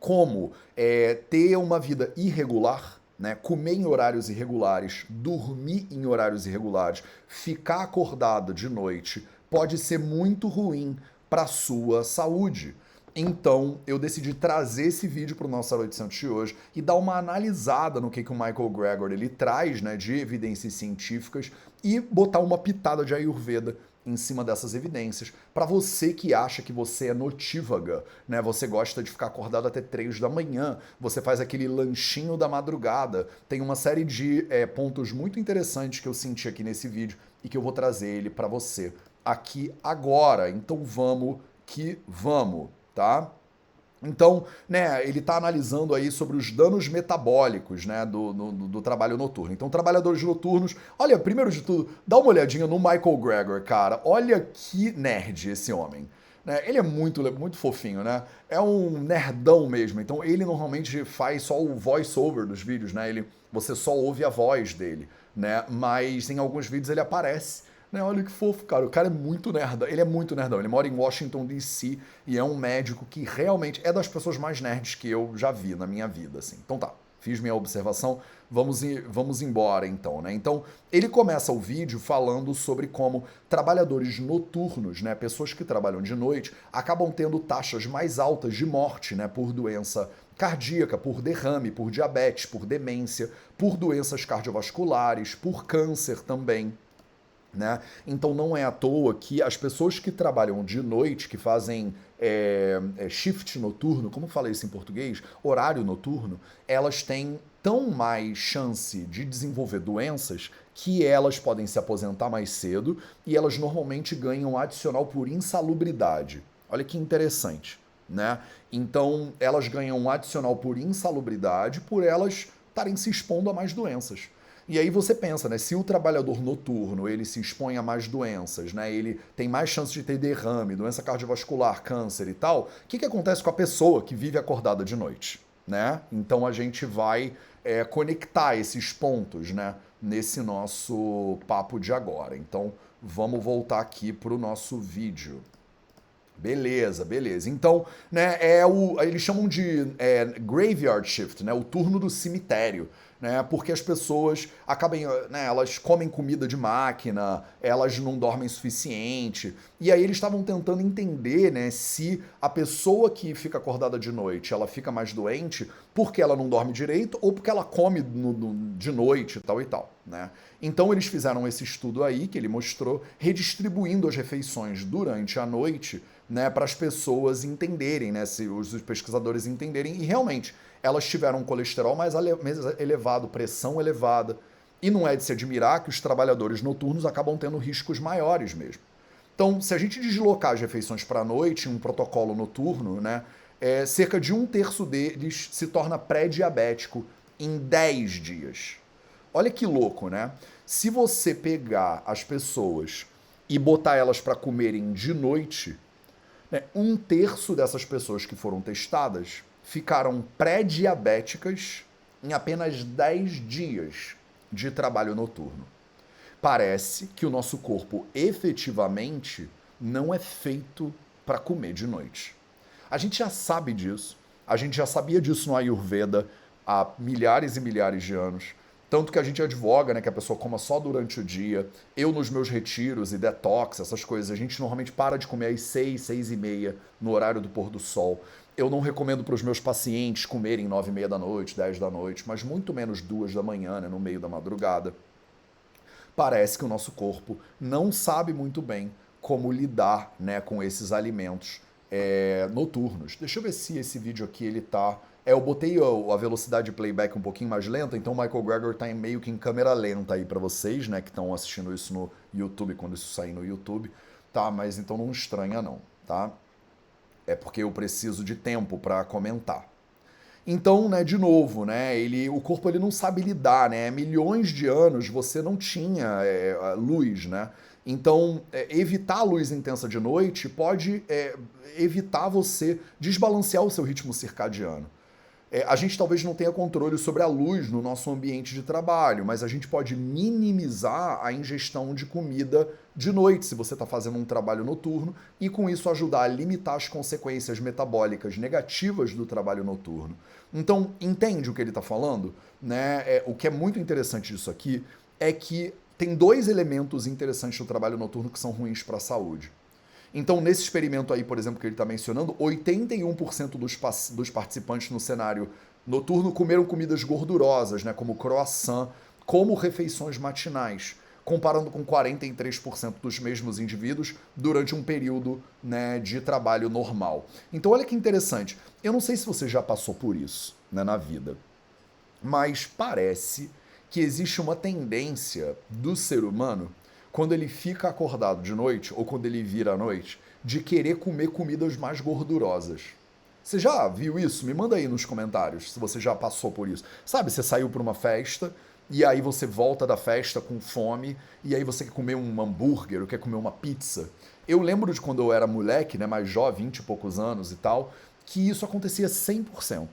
como é, ter uma vida irregular, né, comer em horários irregulares, dormir em horários irregulares, ficar acordado de noite, pode ser muito ruim para sua saúde. Então, eu decidi trazer esse vídeo para o nosso 0800 de hoje e dar uma analisada no que, que o Michael Gregor ele traz né, de evidências científicas e botar uma pitada de Ayurveda em cima dessas evidências. Para você que acha que você é notívaga, né? Você gosta de ficar acordado até 3 da manhã, você faz aquele lanchinho da madrugada. Tem uma série de é, pontos muito interessantes que eu senti aqui nesse vídeo e que eu vou trazer ele para você aqui agora. Então vamos que vamos, tá? Então, né, ele está analisando aí sobre os danos metabólicos né, do, do, do, trabalho noturno. Então, trabalhadores noturnos, olha, primeiro de tudo, dá uma olhadinha no Michael Gregor, cara. Olha que nerd esse homem. Né? Ele é muito, muito fofinho, né? É um nerdão mesmo. Então, ele normalmente faz só o voice-over dos vídeos, né? Ele, você só ouve a voz dele, né? Mas em alguns vídeos ele aparece né? Olha que fofo, cara. O cara é muito nerdão. Ele é muito nerdão. Ele mora em Washington, D.C. e é um médico que realmente é das pessoas mais nerds que eu já vi na minha vida, assim. Então tá, fiz minha observação. Vamos, vamos embora então, né? Então, ele começa o vídeo falando sobre como trabalhadores noturnos, né, pessoas que trabalham de noite, acabam tendo taxas mais altas de morte, né, por doença cardíaca, por derrame, por diabetes, por demência, por doenças cardiovasculares, por câncer também. Né? Então não é à toa que as pessoas que trabalham de noite, que fazem é, é, shift noturno, como fala isso em português? Horário noturno, elas têm tão mais chance de desenvolver doenças que elas podem se aposentar mais cedo e elas normalmente ganham adicional por insalubridade. Olha que interessante, né? Então elas ganham adicional por insalubridade por elas estarem se expondo a mais doenças. E aí você pensa, né? Se o trabalhador noturno ele se expõe a mais doenças, né? Ele tem mais chance de ter derrame, doença cardiovascular, câncer e tal. O que, que acontece com a pessoa que vive acordada de noite, né? Então a gente vai é, conectar esses pontos, né? Nesse nosso papo de agora. Então vamos voltar aqui para o nosso vídeo. Beleza, beleza. Então, né, é o, eles chamam de é, graveyard shift, né, o turno do cemitério. Né? Porque as pessoas acabam, né, elas comem comida de máquina, elas não dormem suficiente. E aí eles estavam tentando entender, né, se a pessoa que fica acordada de noite, ela fica mais doente porque ela não dorme direito ou porque ela come no, no, de noite, tal e tal, né? Então eles fizeram esse estudo aí que ele mostrou, redistribuindo as refeições durante a noite, né, para as pessoas entenderem, né, se os pesquisadores entenderem e realmente elas tiveram um colesterol mais elevado, pressão elevada. E não é de se admirar que os trabalhadores noturnos acabam tendo riscos maiores mesmo. Então, se a gente deslocar as refeições para a noite, um protocolo noturno, né, é, cerca de um terço deles se torna pré-diabético em 10 dias. Olha que louco, né? Se você pegar as pessoas e botar elas para comerem de noite, né, um terço dessas pessoas que foram testadas ficaram pré-diabéticas em apenas 10 dias de trabalho noturno. Parece que o nosso corpo efetivamente não é feito para comer de noite. A gente já sabe disso, a gente já sabia disso no Ayurveda há milhares e milhares de anos. Tanto que a gente advoga, né, que a pessoa coma só durante o dia. Eu, nos meus retiros e detox, essas coisas, a gente normalmente para de comer às seis, seis e meia, no horário do pôr do sol. Eu não recomendo para os meus pacientes comerem nove e meia da noite, dez da noite, mas muito menos duas da manhã, né, no meio da madrugada. Parece que o nosso corpo não sabe muito bem como lidar né, com esses alimentos é, noturnos. Deixa eu ver se esse vídeo aqui ele tá. É, eu botei a velocidade de playback um pouquinho mais lenta, então o Michael Gregor tá meio que em câmera lenta aí para vocês, né, que estão assistindo isso no YouTube, quando isso sair no YouTube, tá? Mas então não estranha não, tá? É porque eu preciso de tempo para comentar. Então, né, de novo, né, ele, o corpo ele não sabe lidar, né? Milhões de anos você não tinha é, luz, né? Então, é, evitar a luz intensa de noite pode é, evitar você desbalancear o seu ritmo circadiano. É, a gente talvez não tenha controle sobre a luz no nosso ambiente de trabalho, mas a gente pode minimizar a ingestão de comida de noite, se você está fazendo um trabalho noturno, e com isso ajudar a limitar as consequências metabólicas negativas do trabalho noturno. Então, entende o que ele está falando? Né? É, o que é muito interessante disso aqui é que tem dois elementos interessantes do trabalho noturno que são ruins para a saúde. Então, nesse experimento aí, por exemplo, que ele está mencionando, 81% dos, dos participantes no cenário noturno comeram comidas gordurosas, né, como croissant, como refeições matinais, comparando com 43% dos mesmos indivíduos durante um período né, de trabalho normal. Então, olha que interessante. Eu não sei se você já passou por isso né, na vida, mas parece que existe uma tendência do ser humano quando ele fica acordado de noite ou quando ele vira à noite, de querer comer comidas mais gordurosas. Você já viu isso? Me manda aí nos comentários se você já passou por isso. Sabe, você saiu para uma festa e aí você volta da festa com fome e aí você quer comer um hambúrguer ou quer comer uma pizza. Eu lembro de quando eu era moleque, né, mais jovem, 20 e poucos anos e tal, que isso acontecia 100%.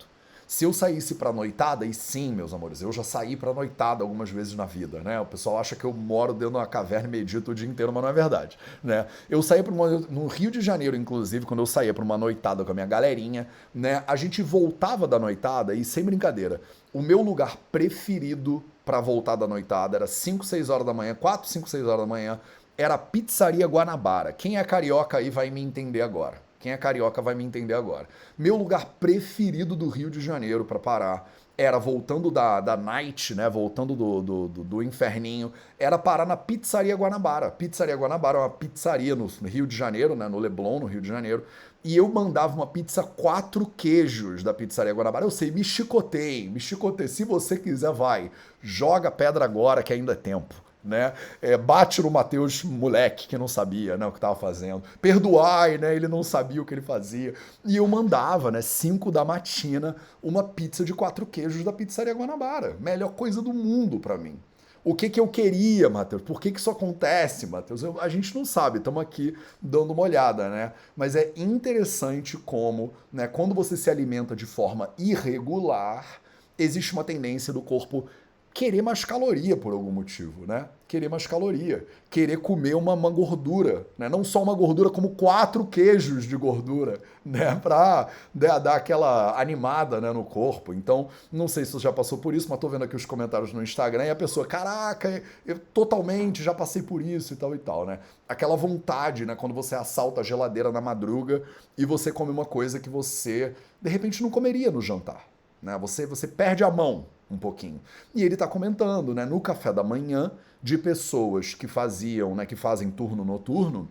Se eu saísse pra noitada, e sim, meus amores, eu já saí pra noitada algumas vezes na vida, né? O pessoal acha que eu moro dentro de uma caverna e medito o dia inteiro, mas não é verdade, né? Eu saí para uma no Rio de Janeiro, inclusive, quando eu saía para uma noitada com a minha galerinha, né? A gente voltava da noitada e sem brincadeira, o meu lugar preferido para voltar da noitada era 5, 6 horas da manhã, 4, 5, 6 horas da manhã, era a Pizzaria Guanabara. Quem é carioca aí vai me entender agora. Quem é carioca vai me entender agora. Meu lugar preferido do Rio de Janeiro para parar era voltando da, da night, né? Voltando do, do, do, do, inferninho, era parar na Pizzaria Guanabara. Pizzaria Guanabara é uma pizzaria no Rio de Janeiro, né? No Leblon, no Rio de Janeiro. E eu mandava uma pizza quatro queijos da Pizzaria Guanabara. Eu sei, me chicotei, me chicotei. Se você quiser, vai. Joga pedra agora que ainda é tempo né? É, bate no Mateus, moleque, que não sabia né, o que estava fazendo. Perdoai, né? Ele não sabia o que ele fazia. E eu mandava, né, 5 da matina, uma pizza de quatro queijos da Pizzaria Guanabara. Melhor coisa do mundo para mim. O que, que eu queria, Matheus? Por que, que isso acontece, Matheus? A gente não sabe, estamos aqui dando uma olhada, né? Mas é interessante como, né, quando você se alimenta de forma irregular, existe uma tendência do corpo querer mais caloria por algum motivo, né? Querer mais caloria, querer comer uma, uma gordura, né? Não só uma gordura, como quatro queijos de gordura, né? Pra né, dar aquela animada né, no corpo. Então, não sei se você já passou por isso, mas tô vendo aqui os comentários no Instagram e a pessoa, caraca, eu totalmente já passei por isso e tal e tal, né? Aquela vontade, né? Quando você assalta a geladeira na madruga e você come uma coisa que você, de repente, não comeria no jantar. Né? Você, você perde a mão, um pouquinho. E ele está comentando, né, no café da manhã, de pessoas que faziam, né, que fazem turno noturno,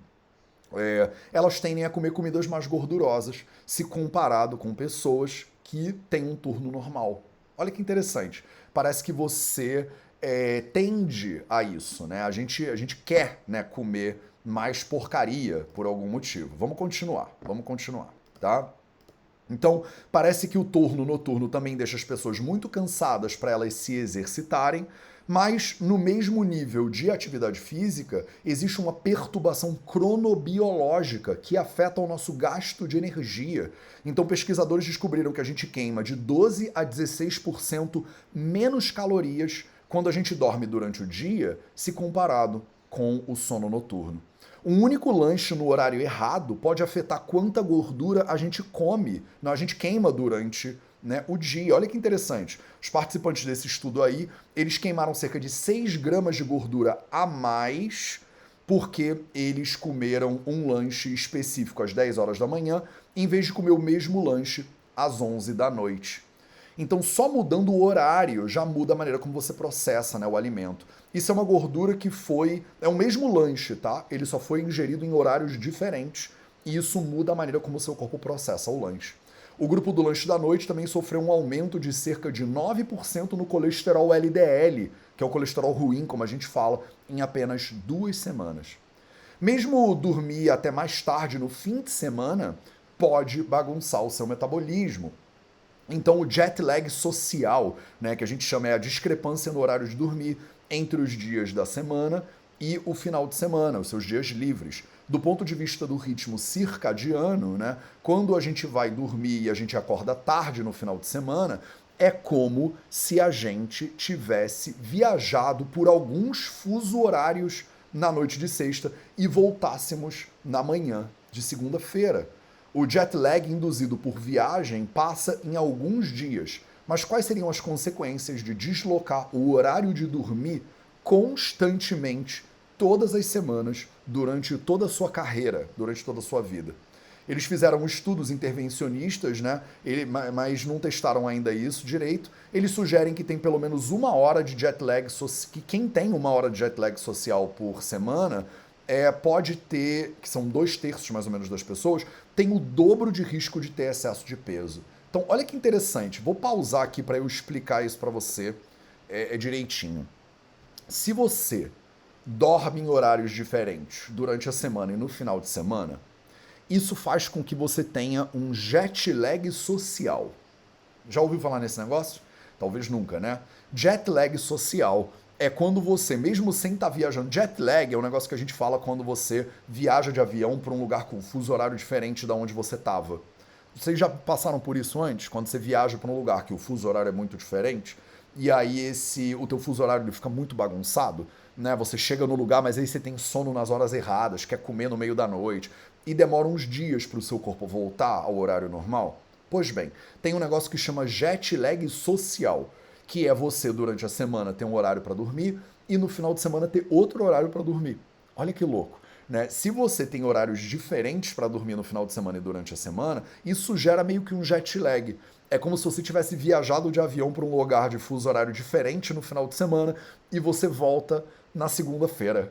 é, elas tendem a comer comidas mais gordurosas se comparado com pessoas que têm um turno normal. Olha que interessante. Parece que você é, tende a isso, né? A gente, a gente quer né, comer mais porcaria por algum motivo. Vamos continuar, vamos continuar, tá? Então, parece que o turno noturno também deixa as pessoas muito cansadas para elas se exercitarem, mas no mesmo nível de atividade física, existe uma perturbação cronobiológica que afeta o nosso gasto de energia. Então, pesquisadores descobriram que a gente queima de 12 a 16% menos calorias quando a gente dorme durante o dia, se comparado com o sono noturno. Um único lanche no horário errado pode afetar quanta gordura a gente come, não, a gente queima durante né, o dia. Olha que interessante. Os participantes desse estudo aí, eles queimaram cerca de 6 gramas de gordura a mais porque eles comeram um lanche específico às 10 horas da manhã, em vez de comer o mesmo lanche às 11 da noite. Então, só mudando o horário já muda a maneira como você processa né, o alimento. Isso é uma gordura que foi. É o mesmo lanche, tá? Ele só foi ingerido em horários diferentes e isso muda a maneira como o seu corpo processa o lanche. O grupo do lanche da noite também sofreu um aumento de cerca de 9% no colesterol LDL, que é o colesterol ruim, como a gente fala, em apenas duas semanas. Mesmo dormir até mais tarde no fim de semana pode bagunçar o seu metabolismo. Então, o jet lag social, né, que a gente chama é a discrepância no horário de dormir entre os dias da semana e o final de semana, os seus dias livres. Do ponto de vista do ritmo circadiano, né, quando a gente vai dormir e a gente acorda tarde no final de semana, é como se a gente tivesse viajado por alguns fuso horários na noite de sexta e voltássemos na manhã de segunda-feira. O jet lag induzido por viagem passa em alguns dias, mas quais seriam as consequências de deslocar o horário de dormir constantemente todas as semanas durante toda a sua carreira, durante toda a sua vida? Eles fizeram estudos intervencionistas, né? Ele, mas não testaram ainda isso direito. Eles sugerem que tem pelo menos uma hora de jet lag, que quem tem uma hora de jet lag social por semana é, pode ter, que são dois terços mais ou menos das pessoas, tem o dobro de risco de ter excesso de peso. Então, olha que interessante. Vou pausar aqui para eu explicar isso para você é, é, direitinho. Se você dorme em horários diferentes durante a semana e no final de semana, isso faz com que você tenha um jet lag social. Já ouviu falar nesse negócio? Talvez nunca, né? Jet lag social é quando você, mesmo sem estar tá viajando, jet lag é um negócio que a gente fala quando você viaja de avião para um lugar com fuso horário diferente da onde você estava. Vocês já passaram por isso antes? Quando você viaja para um lugar que o fuso horário é muito diferente e aí esse o teu fuso horário fica muito bagunçado, né? Você chega no lugar, mas aí você tem sono nas horas erradas, quer comer no meio da noite e demora uns dias para o seu corpo voltar ao horário normal. Pois bem, tem um negócio que chama jet lag social que é você durante a semana ter um horário para dormir e no final de semana ter outro horário para dormir. Olha que louco. Né? Se você tem horários diferentes para dormir no final de semana e durante a semana, isso gera meio que um jet lag. É como se você tivesse viajado de avião para um lugar de fuso horário diferente no final de semana e você volta na segunda-feira.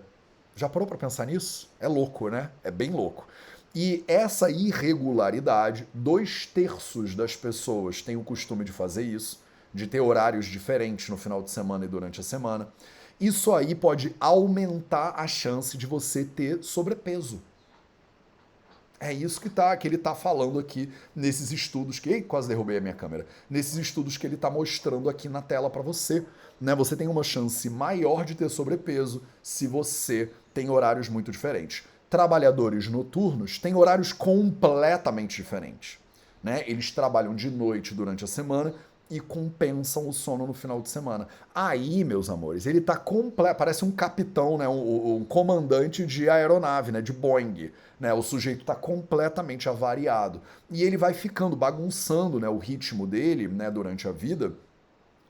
Já parou para pensar nisso? É louco, né? É bem louco. E essa irregularidade, dois terços das pessoas têm o costume de fazer isso de ter horários diferentes no final de semana e durante a semana. Isso aí pode aumentar a chance de você ter sobrepeso. É isso que, tá, que ele está falando aqui nesses estudos que. Ei, quase derrubei a minha câmera. Nesses estudos que ele está mostrando aqui na tela para você. Né? Você tem uma chance maior de ter sobrepeso se você tem horários muito diferentes. Trabalhadores noturnos têm horários completamente diferentes. Né? Eles trabalham de noite durante a semana e compensam o sono no final de semana. Aí, meus amores, ele tá completo, parece um capitão, né, um, um, comandante de aeronave, né, de Boeing, né? O sujeito tá completamente avariado e ele vai ficando bagunçando, né, o ritmo dele, né, durante a vida,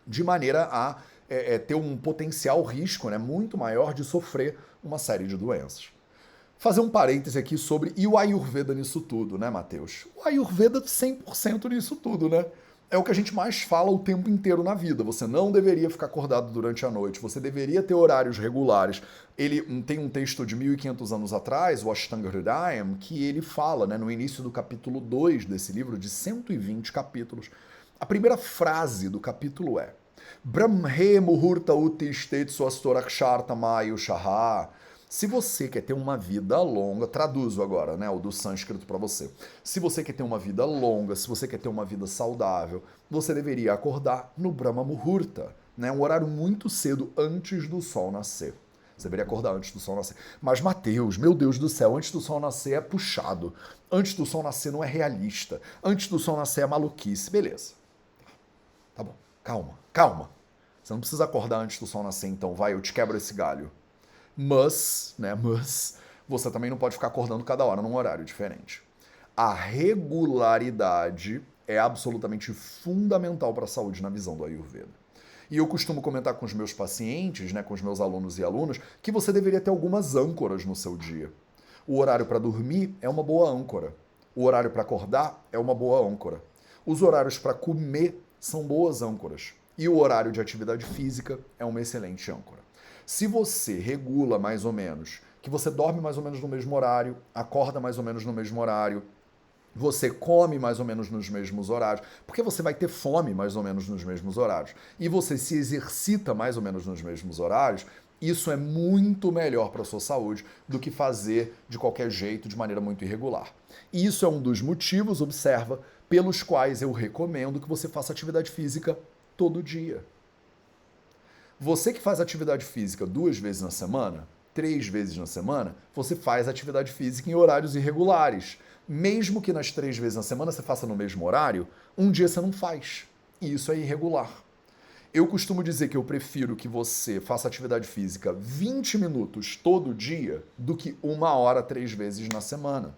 de maneira a é, é, ter um potencial risco, né, muito maior de sofrer uma série de doenças fazer um parêntese aqui sobre e o Ayurveda nisso tudo, né, Matheus? O Ayurveda 100% nisso tudo, né? É o que a gente mais fala o tempo inteiro na vida. Você não deveria ficar acordado durante a noite, você deveria ter horários regulares. Ele hum, tem um texto de 1500 anos atrás, o Ashtanga Hridayam, que ele fala, né, no início do capítulo 2 desse livro, de 120 capítulos. A primeira frase do capítulo é Brahme Muhurta Uttishtet Swastoraksharta Mayu Shaha se você quer ter uma vida longa, traduzo agora, né, o do sânscrito para você. Se você quer ter uma vida longa, se você quer ter uma vida saudável, você deveria acordar no Brahma Muhurta, né, um horário muito cedo antes do sol nascer. Você deveria acordar antes do sol nascer. Mas, Mateus, meu Deus do céu, antes do sol nascer é puxado. Antes do sol nascer não é realista. Antes do sol nascer é maluquice. Beleza. Tá bom. Calma, calma. Você não precisa acordar antes do sol nascer, então. Vai, eu te quebro esse galho. Mas, né, mas você também não pode ficar acordando cada hora num horário diferente. A regularidade é absolutamente fundamental para a saúde na visão do Ayurveda. E eu costumo comentar com os meus pacientes, né, com os meus alunos e alunas, que você deveria ter algumas âncoras no seu dia. O horário para dormir é uma boa âncora. O horário para acordar é uma boa âncora. Os horários para comer são boas âncoras. E o horário de atividade física é uma excelente âncora. Se você regula mais ou menos, que você dorme mais ou menos no mesmo horário, acorda mais ou menos no mesmo horário, você come mais ou menos nos mesmos horários, porque você vai ter fome mais ou menos nos mesmos horários, e você se exercita mais ou menos nos mesmos horários, isso é muito melhor para a sua saúde do que fazer de qualquer jeito, de maneira muito irregular. E isso é um dos motivos, observa, pelos quais eu recomendo que você faça atividade física todo dia. Você que faz atividade física duas vezes na semana, três vezes na semana, você faz atividade física em horários irregulares. Mesmo que nas três vezes na semana você faça no mesmo horário, um dia você não faz. E isso é irregular. Eu costumo dizer que eu prefiro que você faça atividade física 20 minutos todo dia do que uma hora três vezes na semana.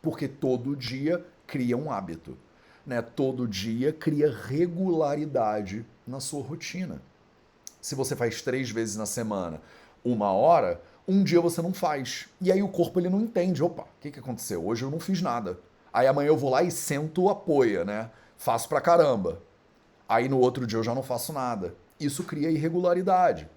Porque todo dia cria um hábito. Né? Todo dia cria regularidade na sua rotina se você faz três vezes na semana uma hora, um dia você não faz. E aí o corpo ele não entende. Opa, o que, que aconteceu? Hoje eu não fiz nada. Aí amanhã eu vou lá e sento apoia, né? Faço pra caramba. Aí no outro dia eu já não faço nada. Isso cria irregularidade.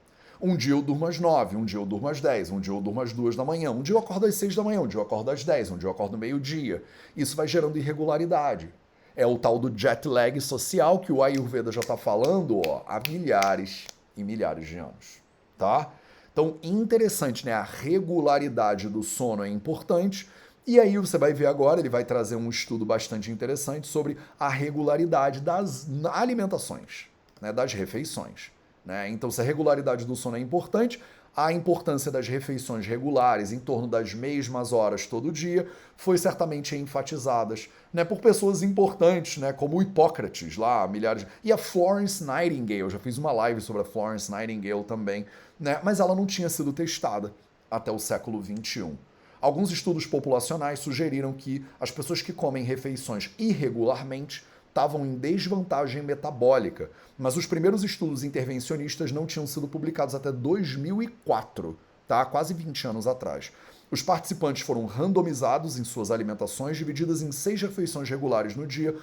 Um dia eu durmo às nove, um dia eu durmo às dez, um dia eu durmo às duas da manhã, um dia eu acordo às seis da manhã, um dia eu acordo às dez, um dia eu acordo meio-dia. Isso vai gerando irregularidade. É o tal do jet lag social que o Ayurveda já está falando ó, há milhares em milhares de anos, tá? Então, interessante, né? A regularidade do sono é importante. E aí você vai ver agora, ele vai trazer um estudo bastante interessante sobre a regularidade das alimentações, né, das refeições. Né? Então, se a regularidade do sono é importante, a importância das refeições regulares em torno das mesmas horas todo dia foi certamente enfatizadas né, por pessoas importantes, né, como o Hipócrates, lá, milhares. E a Florence Nightingale, eu já fiz uma live sobre a Florence Nightingale também, né, mas ela não tinha sido testada até o século XXI. Alguns estudos populacionais sugeriram que as pessoas que comem refeições irregularmente estavam em desvantagem metabólica, mas os primeiros estudos intervencionistas não tinham sido publicados até 2004, tá? quase 20 anos atrás. Os participantes foram randomizados em suas alimentações, divididas em seis refeições regulares no dia,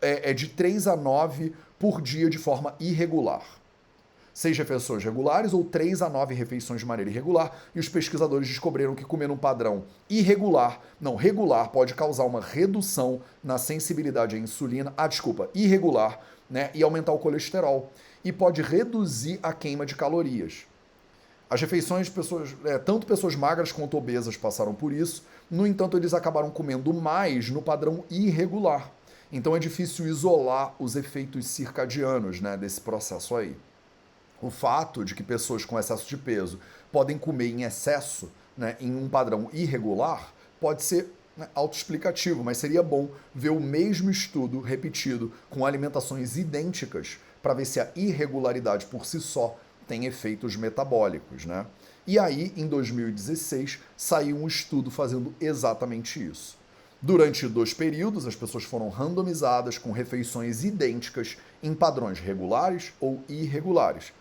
é, é de 3 a 9 por dia de forma irregular seis refeições regulares ou três a nove refeições de maneira irregular, e os pesquisadores descobriram que comer um padrão irregular, não regular, pode causar uma redução na sensibilidade à insulina, ah, desculpa, irregular, né, e aumentar o colesterol, e pode reduzir a queima de calorias. As refeições de pessoas, é, tanto pessoas magras quanto obesas passaram por isso, no entanto, eles acabaram comendo mais no padrão irregular. Então é difícil isolar os efeitos circadianos né, desse processo aí. O fato de que pessoas com excesso de peso podem comer em excesso, né, em um padrão irregular, pode ser né, autoexplicativo, mas seria bom ver o mesmo estudo repetido com alimentações idênticas para ver se a irregularidade por si só tem efeitos metabólicos, né? E aí, em 2016, saiu um estudo fazendo exatamente isso. Durante dois períodos, as pessoas foram randomizadas com refeições idênticas em padrões regulares ou irregulares.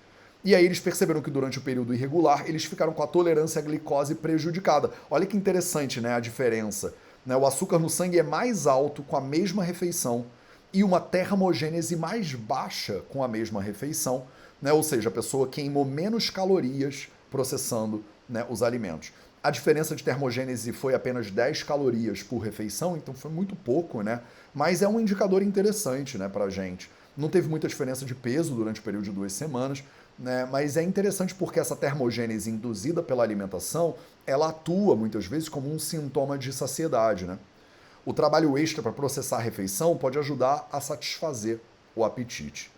E aí eles perceberam que durante o período irregular eles ficaram com a tolerância à glicose prejudicada. Olha que interessante, né, a diferença. Né? O açúcar no sangue é mais alto com a mesma refeição e uma termogênese mais baixa com a mesma refeição, né? Ou seja, a pessoa queimou menos calorias processando né, os alimentos. A diferença de termogênese foi apenas 10 calorias por refeição, então foi muito pouco, né? Mas é um indicador interessante, né, pra gente. Não teve muita diferença de peso durante o período de duas semanas, né? Mas é interessante porque essa termogênese induzida pela alimentação, ela atua muitas vezes como um sintoma de saciedade, né? O trabalho extra para processar a refeição pode ajudar a satisfazer o apetite.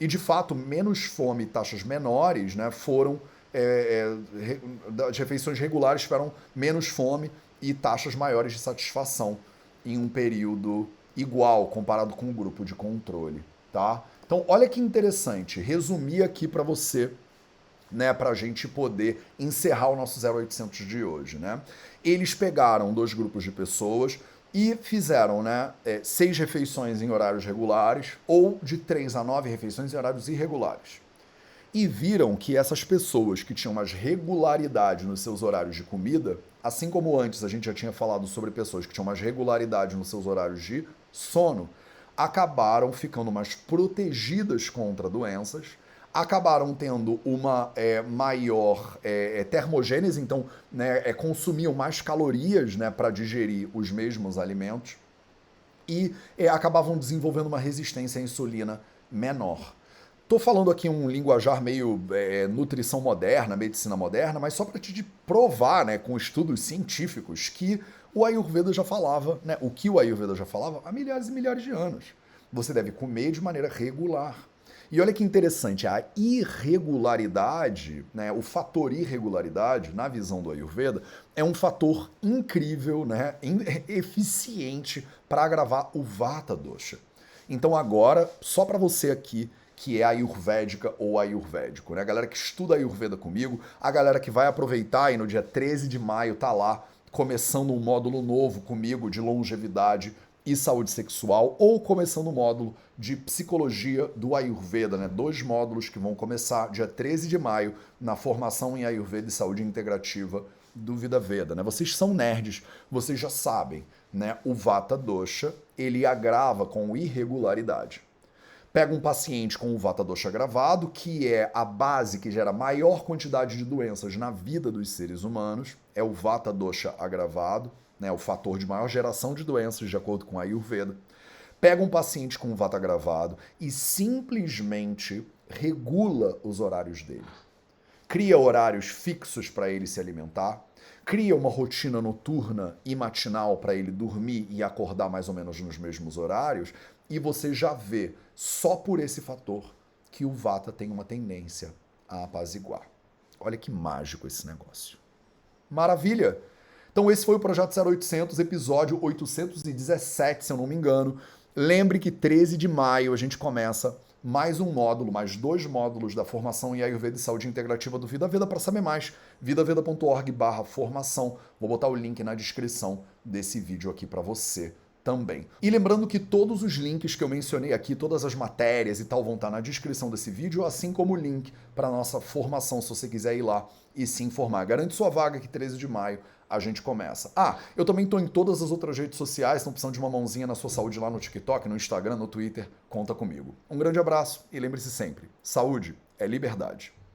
E de fato, menos fome e taxas menores né, foram é, é, as refeições regulares tiveram menos fome e taxas maiores de satisfação em um período igual comparado com o grupo de controle, tá? Então, olha que interessante, resumir aqui para você, né, para a gente poder encerrar o nosso 0800 de hoje, né? Eles pegaram dois grupos de pessoas e fizeram, né, é, seis refeições em horários regulares ou de três a nove refeições em horários irregulares e viram que essas pessoas que tinham mais regularidade nos seus horários de comida, assim como antes a gente já tinha falado sobre pessoas que tinham mais regularidade nos seus horários de sono, acabaram ficando mais protegidas contra doenças, acabaram tendo uma é, maior é, é termogênese, então né, é, consumiam mais calorias né, para digerir os mesmos alimentos e é, acabavam desenvolvendo uma resistência à insulina menor. Estou falando aqui um linguajar meio é, nutrição moderna, medicina moderna, mas só para te provar, né, com estudos científicos, que o Ayurveda já falava, né, o que o Ayurveda já falava há milhares e milhares de anos. Você deve comer de maneira regular. E olha que interessante, a irregularidade, né, o fator irregularidade, na visão do Ayurveda, é um fator incrível, né, eficiente para agravar o Vata Dosha. Então agora, só para você aqui que é ayurvédica ou ayurvédico, né? A galera que estuda ayurveda comigo, a galera que vai aproveitar e no dia 13 de maio tá lá começando um módulo novo comigo de longevidade e saúde sexual ou começando um módulo de psicologia do Ayurveda, né? Dois módulos que vão começar dia 13 de maio na formação em Ayurveda e saúde integrativa do Vida Veda, né? Vocês são nerds, vocês já sabem, né? O Vata Dosha, ele agrava com irregularidade. Pega um paciente com o Vata Dosha agravado, que é a base que gera maior quantidade de doenças na vida dos seres humanos, é o Vata Dosha agravado, né, o fator de maior geração de doenças, de acordo com a Ayurveda. Pega um paciente com Vata agravado e simplesmente regula os horários dele. Cria horários fixos para ele se alimentar, cria uma rotina noturna e matinal para ele dormir e acordar mais ou menos nos mesmos horários, e você já vê, só por esse fator, que o Vata tem uma tendência a apaziguar. Olha que mágico esse negócio. Maravilha! Então esse foi o Projeto 0800, episódio 817, se eu não me engano. Lembre que 13 de maio a gente começa mais um módulo, mais dois módulos da formação em Ayurveda e Saúde Integrativa do Vida Veda. Para saber mais, vidaveda.org barra formação. Vou botar o link na descrição desse vídeo aqui para você também. E lembrando que todos os links que eu mencionei aqui, todas as matérias e tal, vão estar na descrição desse vídeo, assim como o link para nossa formação, se você quiser ir lá e se informar. Garante sua vaga que 13 de maio a gente começa. Ah, eu também estou em todas as outras redes sociais, estão precisando de uma mãozinha na sua saúde lá no TikTok, no Instagram, no Twitter, conta comigo. Um grande abraço e lembre-se sempre, saúde é liberdade.